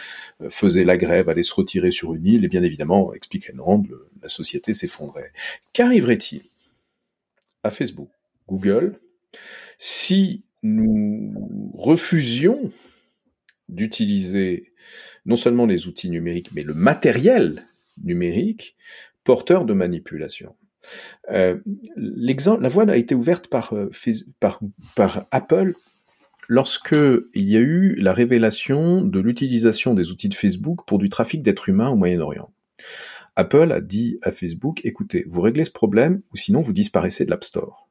faisaient la grève, allaient se retirer sur une île, et bien évidemment, explique Ayn Rand, la société s'effondrait. Qu'arriverait-il à Facebook, Google, si nous refusions d'utiliser non seulement les outils numériques, mais le matériel numérique porteur de manipulation. Euh, la voie a été ouverte par, euh, par, par Apple lorsque il y a eu la révélation de l'utilisation des outils de Facebook pour du trafic d'êtres humains au Moyen-Orient. Apple a dit à Facebook, écoutez, vous réglez ce problème ou sinon vous disparaissez de l'App Store.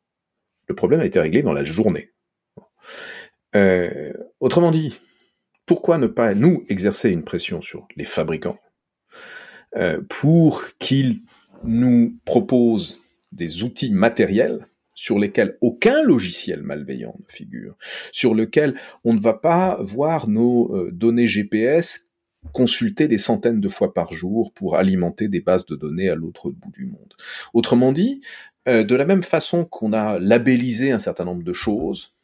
Le problème a été réglé dans la journée. Euh, autrement dit, pourquoi ne pas nous exercer une pression sur les fabricants euh, pour qu'ils nous proposent des outils matériels sur lesquels aucun logiciel malveillant ne figure, sur lesquels on ne va pas voir nos euh, données GPS consulter des centaines de fois par jour pour alimenter des bases de données à l'autre bout du monde. Autrement dit, de la même façon qu'on a labellisé un certain nombre de choses,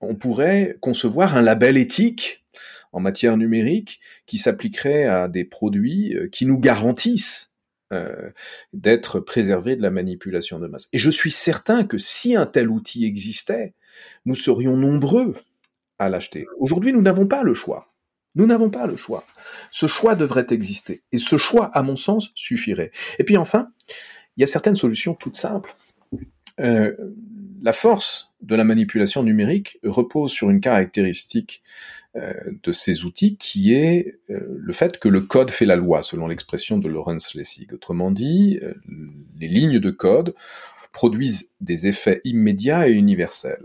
on pourrait concevoir un label éthique en matière numérique qui s'appliquerait à des produits euh, qui nous garantissent euh, d'être préservés de la manipulation de masse. Et je suis certain que si un tel outil existait, nous serions nombreux à l'acheter. Aujourd'hui, nous n'avons pas le choix. Nous n'avons pas le choix. Ce choix devrait exister. Et ce choix, à mon sens, suffirait. Et puis enfin, il y a certaines solutions toutes simples. Euh, la force de la manipulation numérique repose sur une caractéristique euh, de ces outils qui est euh, le fait que le code fait la loi, selon l'expression de Lawrence Lessig. Autrement dit, euh, les lignes de code produisent des effets immédiats et universels.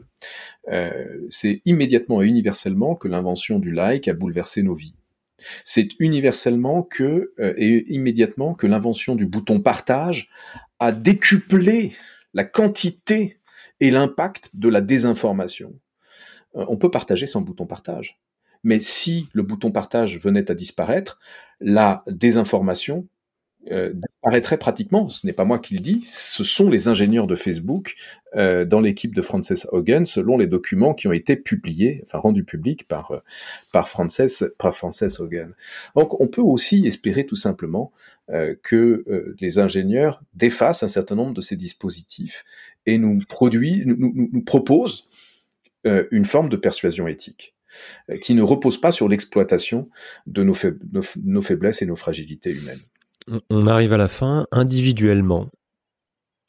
C'est immédiatement et universellement que l'invention du like a bouleversé nos vies. C'est universellement et immédiatement que l'invention du bouton partage a décuplé la quantité et l'impact de la désinformation. Euh, on peut partager sans bouton partage. Mais si le bouton partage venait à disparaître, la désinformation euh, disparaîtrait pratiquement. Ce n'est pas moi qui le dis, ce sont les ingénieurs de Facebook euh, dans l'équipe de Frances Hogan, selon les documents qui ont été publiés, enfin rendus publics par par Frances par Frances Hogan. Donc, on peut aussi espérer tout simplement que les ingénieurs défassent un certain nombre de ces dispositifs et nous produisent, nous, nous, nous proposent une forme de persuasion éthique qui ne repose pas sur l'exploitation de nos, faiblesses et nos fragilités humaines on arrive à la fin individuellement.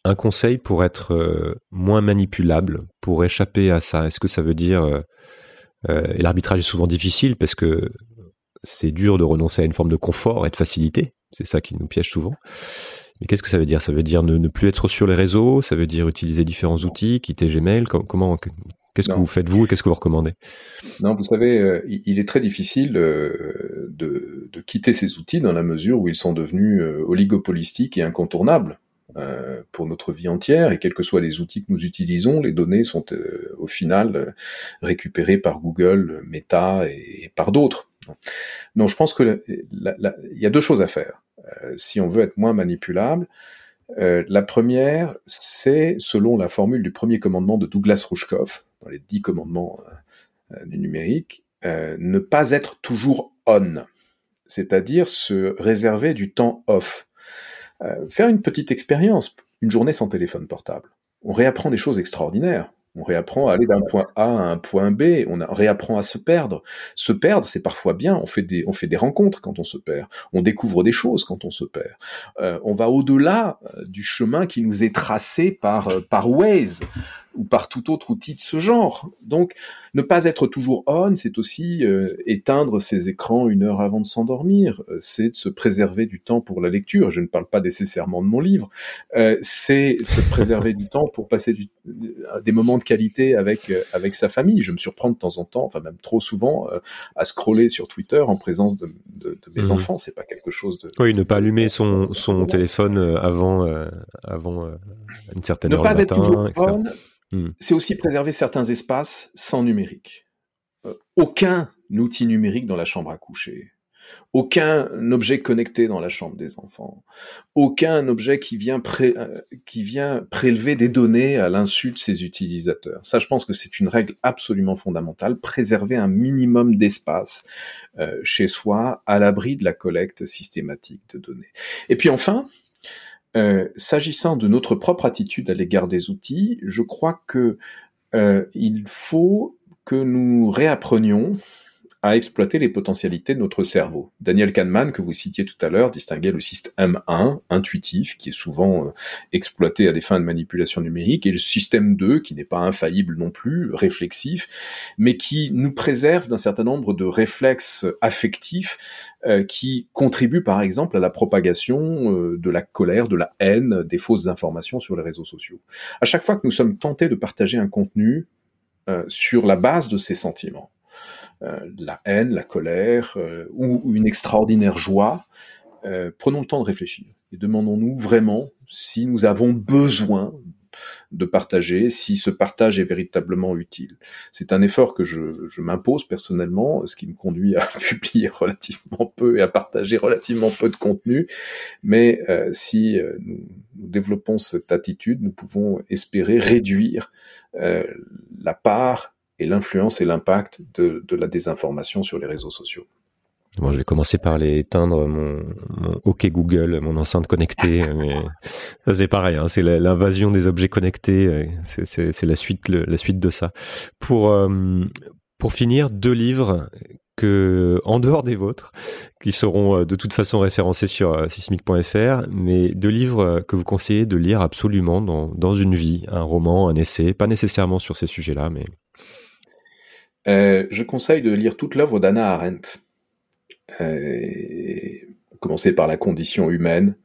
Un conseil pour être euh, moins manipulable, pour échapper à ça. Est-ce que ça veut dire euh, euh, et l'arbitrage est souvent difficile parce que c'est dur de renoncer à une forme de confort et de facilité. C'est ça qui nous piège souvent. Mais qu'est-ce que ça veut dire? Ça veut dire ne, plus être sur les réseaux. Ça veut dire utiliser différents outils, quitter Gmail. Comment Qu'est-ce que vous faites vous et qu'est-ce que vous recommandez? Non, vous savez, euh, il est très difficile euh, de, quitter ces outils dans la mesure où ils sont devenus euh, oligopolistiques et incontournables. pour notre vie entière, et quels que soient les outils que nous utilisons, les données sont au final récupérées par Google, Meta et, par d'autres. Donc je pense que il y a deux choses à faire. Si on veut être moins manipulable, la première, c'est selon la formule du premier commandement de Douglas Rushkoff, dans les dix commandements du numérique, ne pas être toujours on c'est-à-dire se réserver du temps off. Euh, faire une petite expérience, une journée sans téléphone portable. On réapprend des choses extraordinaires. On réapprend à aller d'un point A à un point B, on, réapprend à se perdre. Se perdre, c'est parfois bien, on fait, des, on fait des rencontres quand on se perd, on découvre des choses quand on se perd. Euh, on va au-delà euh, du chemin qui nous est tracé par, par Waze ou par tout autre outil de ce genre. Donc, ne pas être toujours on, c'est aussi euh, éteindre ses écrans une heure avant de s'endormir, euh, c'est de se préserver du temps pour la lecture. Je ne parle pas nécessairement de mon livre, euh, c'est se préserver du temps pour passer du, des moments de qualité avec avec sa famille. Je me surprends de temps en temps, enfin même trop souvent, à scroller sur Twitter en présence de, de, de mes mmh. enfants. C'est pas quelque chose de oui, ne pas allumer son son téléphone avant avant une certaine heure pas matin, être Hmm. C'est aussi préserver certains espaces sans numérique. Euh, aucun outil numérique dans la chambre à coucher. Aucun objet connecté dans la chambre des enfants. Aucun objet qui vient, euh, qui vient prélever des données à l'insu de ses utilisateurs. Ça, je pense que c'est une règle absolument fondamentale. Préserver un minimum d'espace euh, chez soi à l'abri de la collecte systématique de données. Et puis enfin, euh, s'agissant de notre propre attitude à l'égard des outils, je crois que euh, il faut que nous réapprenions à exploiter les potentialités de notre cerveau. Daniel Kahneman, que vous citiez tout à l'heure, distinguait le système 1, intuitif, qui est souvent euh, exploité à des fins de manipulation numérique, et le système 2, qui n'est pas infaillible non plus, réflexif, mais qui nous préserve d'un certain nombre de réflexes affectifs euh, qui contribuent par exemple à la propagation euh, de la colère, de la haine, des fausses informations sur les réseaux sociaux. À chaque fois que nous sommes tentés de partager un contenu sur la base de ces sentiments, la haine, la colère euh, ou une extraordinaire joie, euh, prenons le temps de réfléchir et demandons-nous vraiment si nous avons besoin de partager, si ce partage est véritablement utile. C'est un effort que je, je m'impose personnellement, ce qui me conduit à publier relativement peu et à partager relativement peu de contenu. Mais euh, si nous, nous, développons cette attitude, nous pouvons espérer réduire euh, la part et l'influence et l'impact de, de, la désinformation sur les réseaux sociaux. Bon, je vais commencer par les éteindre mon, mon OK Google, mon enceinte connectée, mais ça c'est pareil, hein, c'est l'invasion des objets connectés, euh, c'est la suite, la suite de ça. Pour euh, pour finir, deux livres que en dehors des vôtres, qui seront euh, de toute façon référencés sur sismic.fr, mais deux livres que vous conseillez de lire absolument dans, dans une vie, un roman, un essai, pas nécessairement sur ces sujets-là, mais euh, je conseille de lire toute l'œuvre d'Anna Arendt. Euh, commencer par la condition humaine.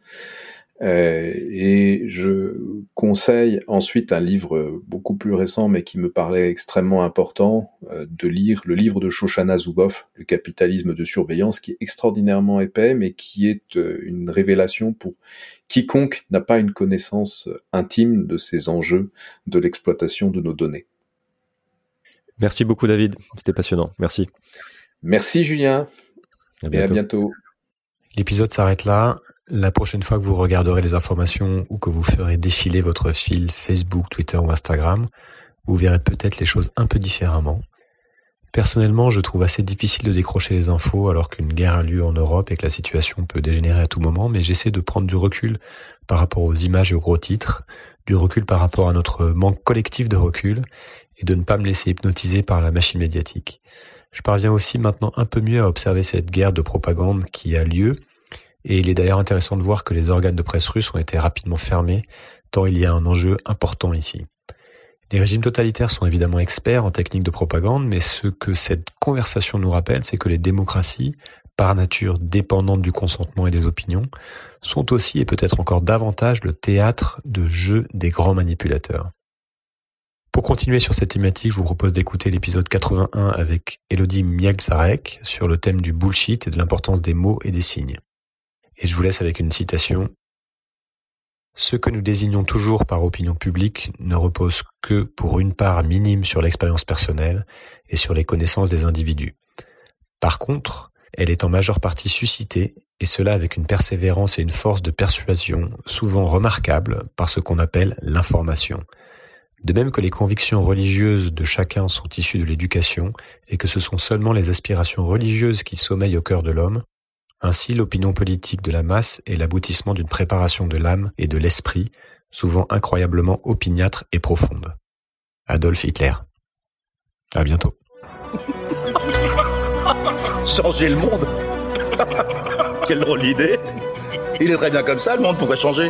Euh, et je conseille ensuite un livre beaucoup plus récent, mais qui me parlait extrêmement important, de lire le livre de Shoshana Zuboff, Le capitalisme de surveillance, qui est extraordinairement épais, mais qui est une révélation pour quiconque n'a pas une connaissance intime de ces enjeux de l'exploitation de nos données. Merci beaucoup David, c'était passionnant. Merci. Merci Julien. Et à bientôt. L'épisode s'arrête là. La prochaine fois que vous regarderez les informations ou que vous ferez défiler votre fil Facebook, Twitter ou Instagram, vous verrez peut-être les choses un peu différemment. Personnellement, je trouve assez difficile de décrocher les infos alors qu'une guerre a lieu en Europe et que la situation peut dégénérer à tout moment, mais j'essaie de prendre du recul par rapport aux images et aux gros titres, du recul par rapport à notre manque collectif de recul et de ne pas me laisser hypnotiser par la machine médiatique. Je parviens aussi maintenant un peu mieux à observer cette guerre de propagande qui a lieu, et il est d'ailleurs intéressant de voir que les organes de presse russes ont été rapidement fermés, tant il y a un enjeu important ici. Les régimes totalitaires sont évidemment experts en techniques de propagande, mais ce que cette conversation nous rappelle, c'est que les démocraties, par nature dépendantes du consentement et des opinions, sont aussi et peut-être encore davantage le théâtre de jeu des grands manipulateurs. Pour continuer sur cette thématique, je vous propose d'écouter l'épisode 81 avec Elodie Miagzarek sur le thème du bullshit et de l'importance des mots et des signes. Et je vous laisse avec une citation. Ce que nous désignons toujours par opinion publique ne repose que pour une part minime sur l'expérience personnelle et sur les connaissances des individus. Par contre, elle est en majeure partie suscitée, et cela avec une persévérance et une force de persuasion souvent remarquables par ce qu'on appelle l'information. De même que les convictions religieuses de chacun sont issues de l'éducation et que ce sont seulement les aspirations religieuses qui sommeillent au cœur de l'homme, ainsi l'opinion politique de la masse est l'aboutissement d'une préparation de l'âme et de l'esprit, souvent incroyablement opiniâtre et profonde. Adolf Hitler. À bientôt. Changer le monde? Quelle drôle d'idée Il est très bien comme ça, le monde, pourquoi changer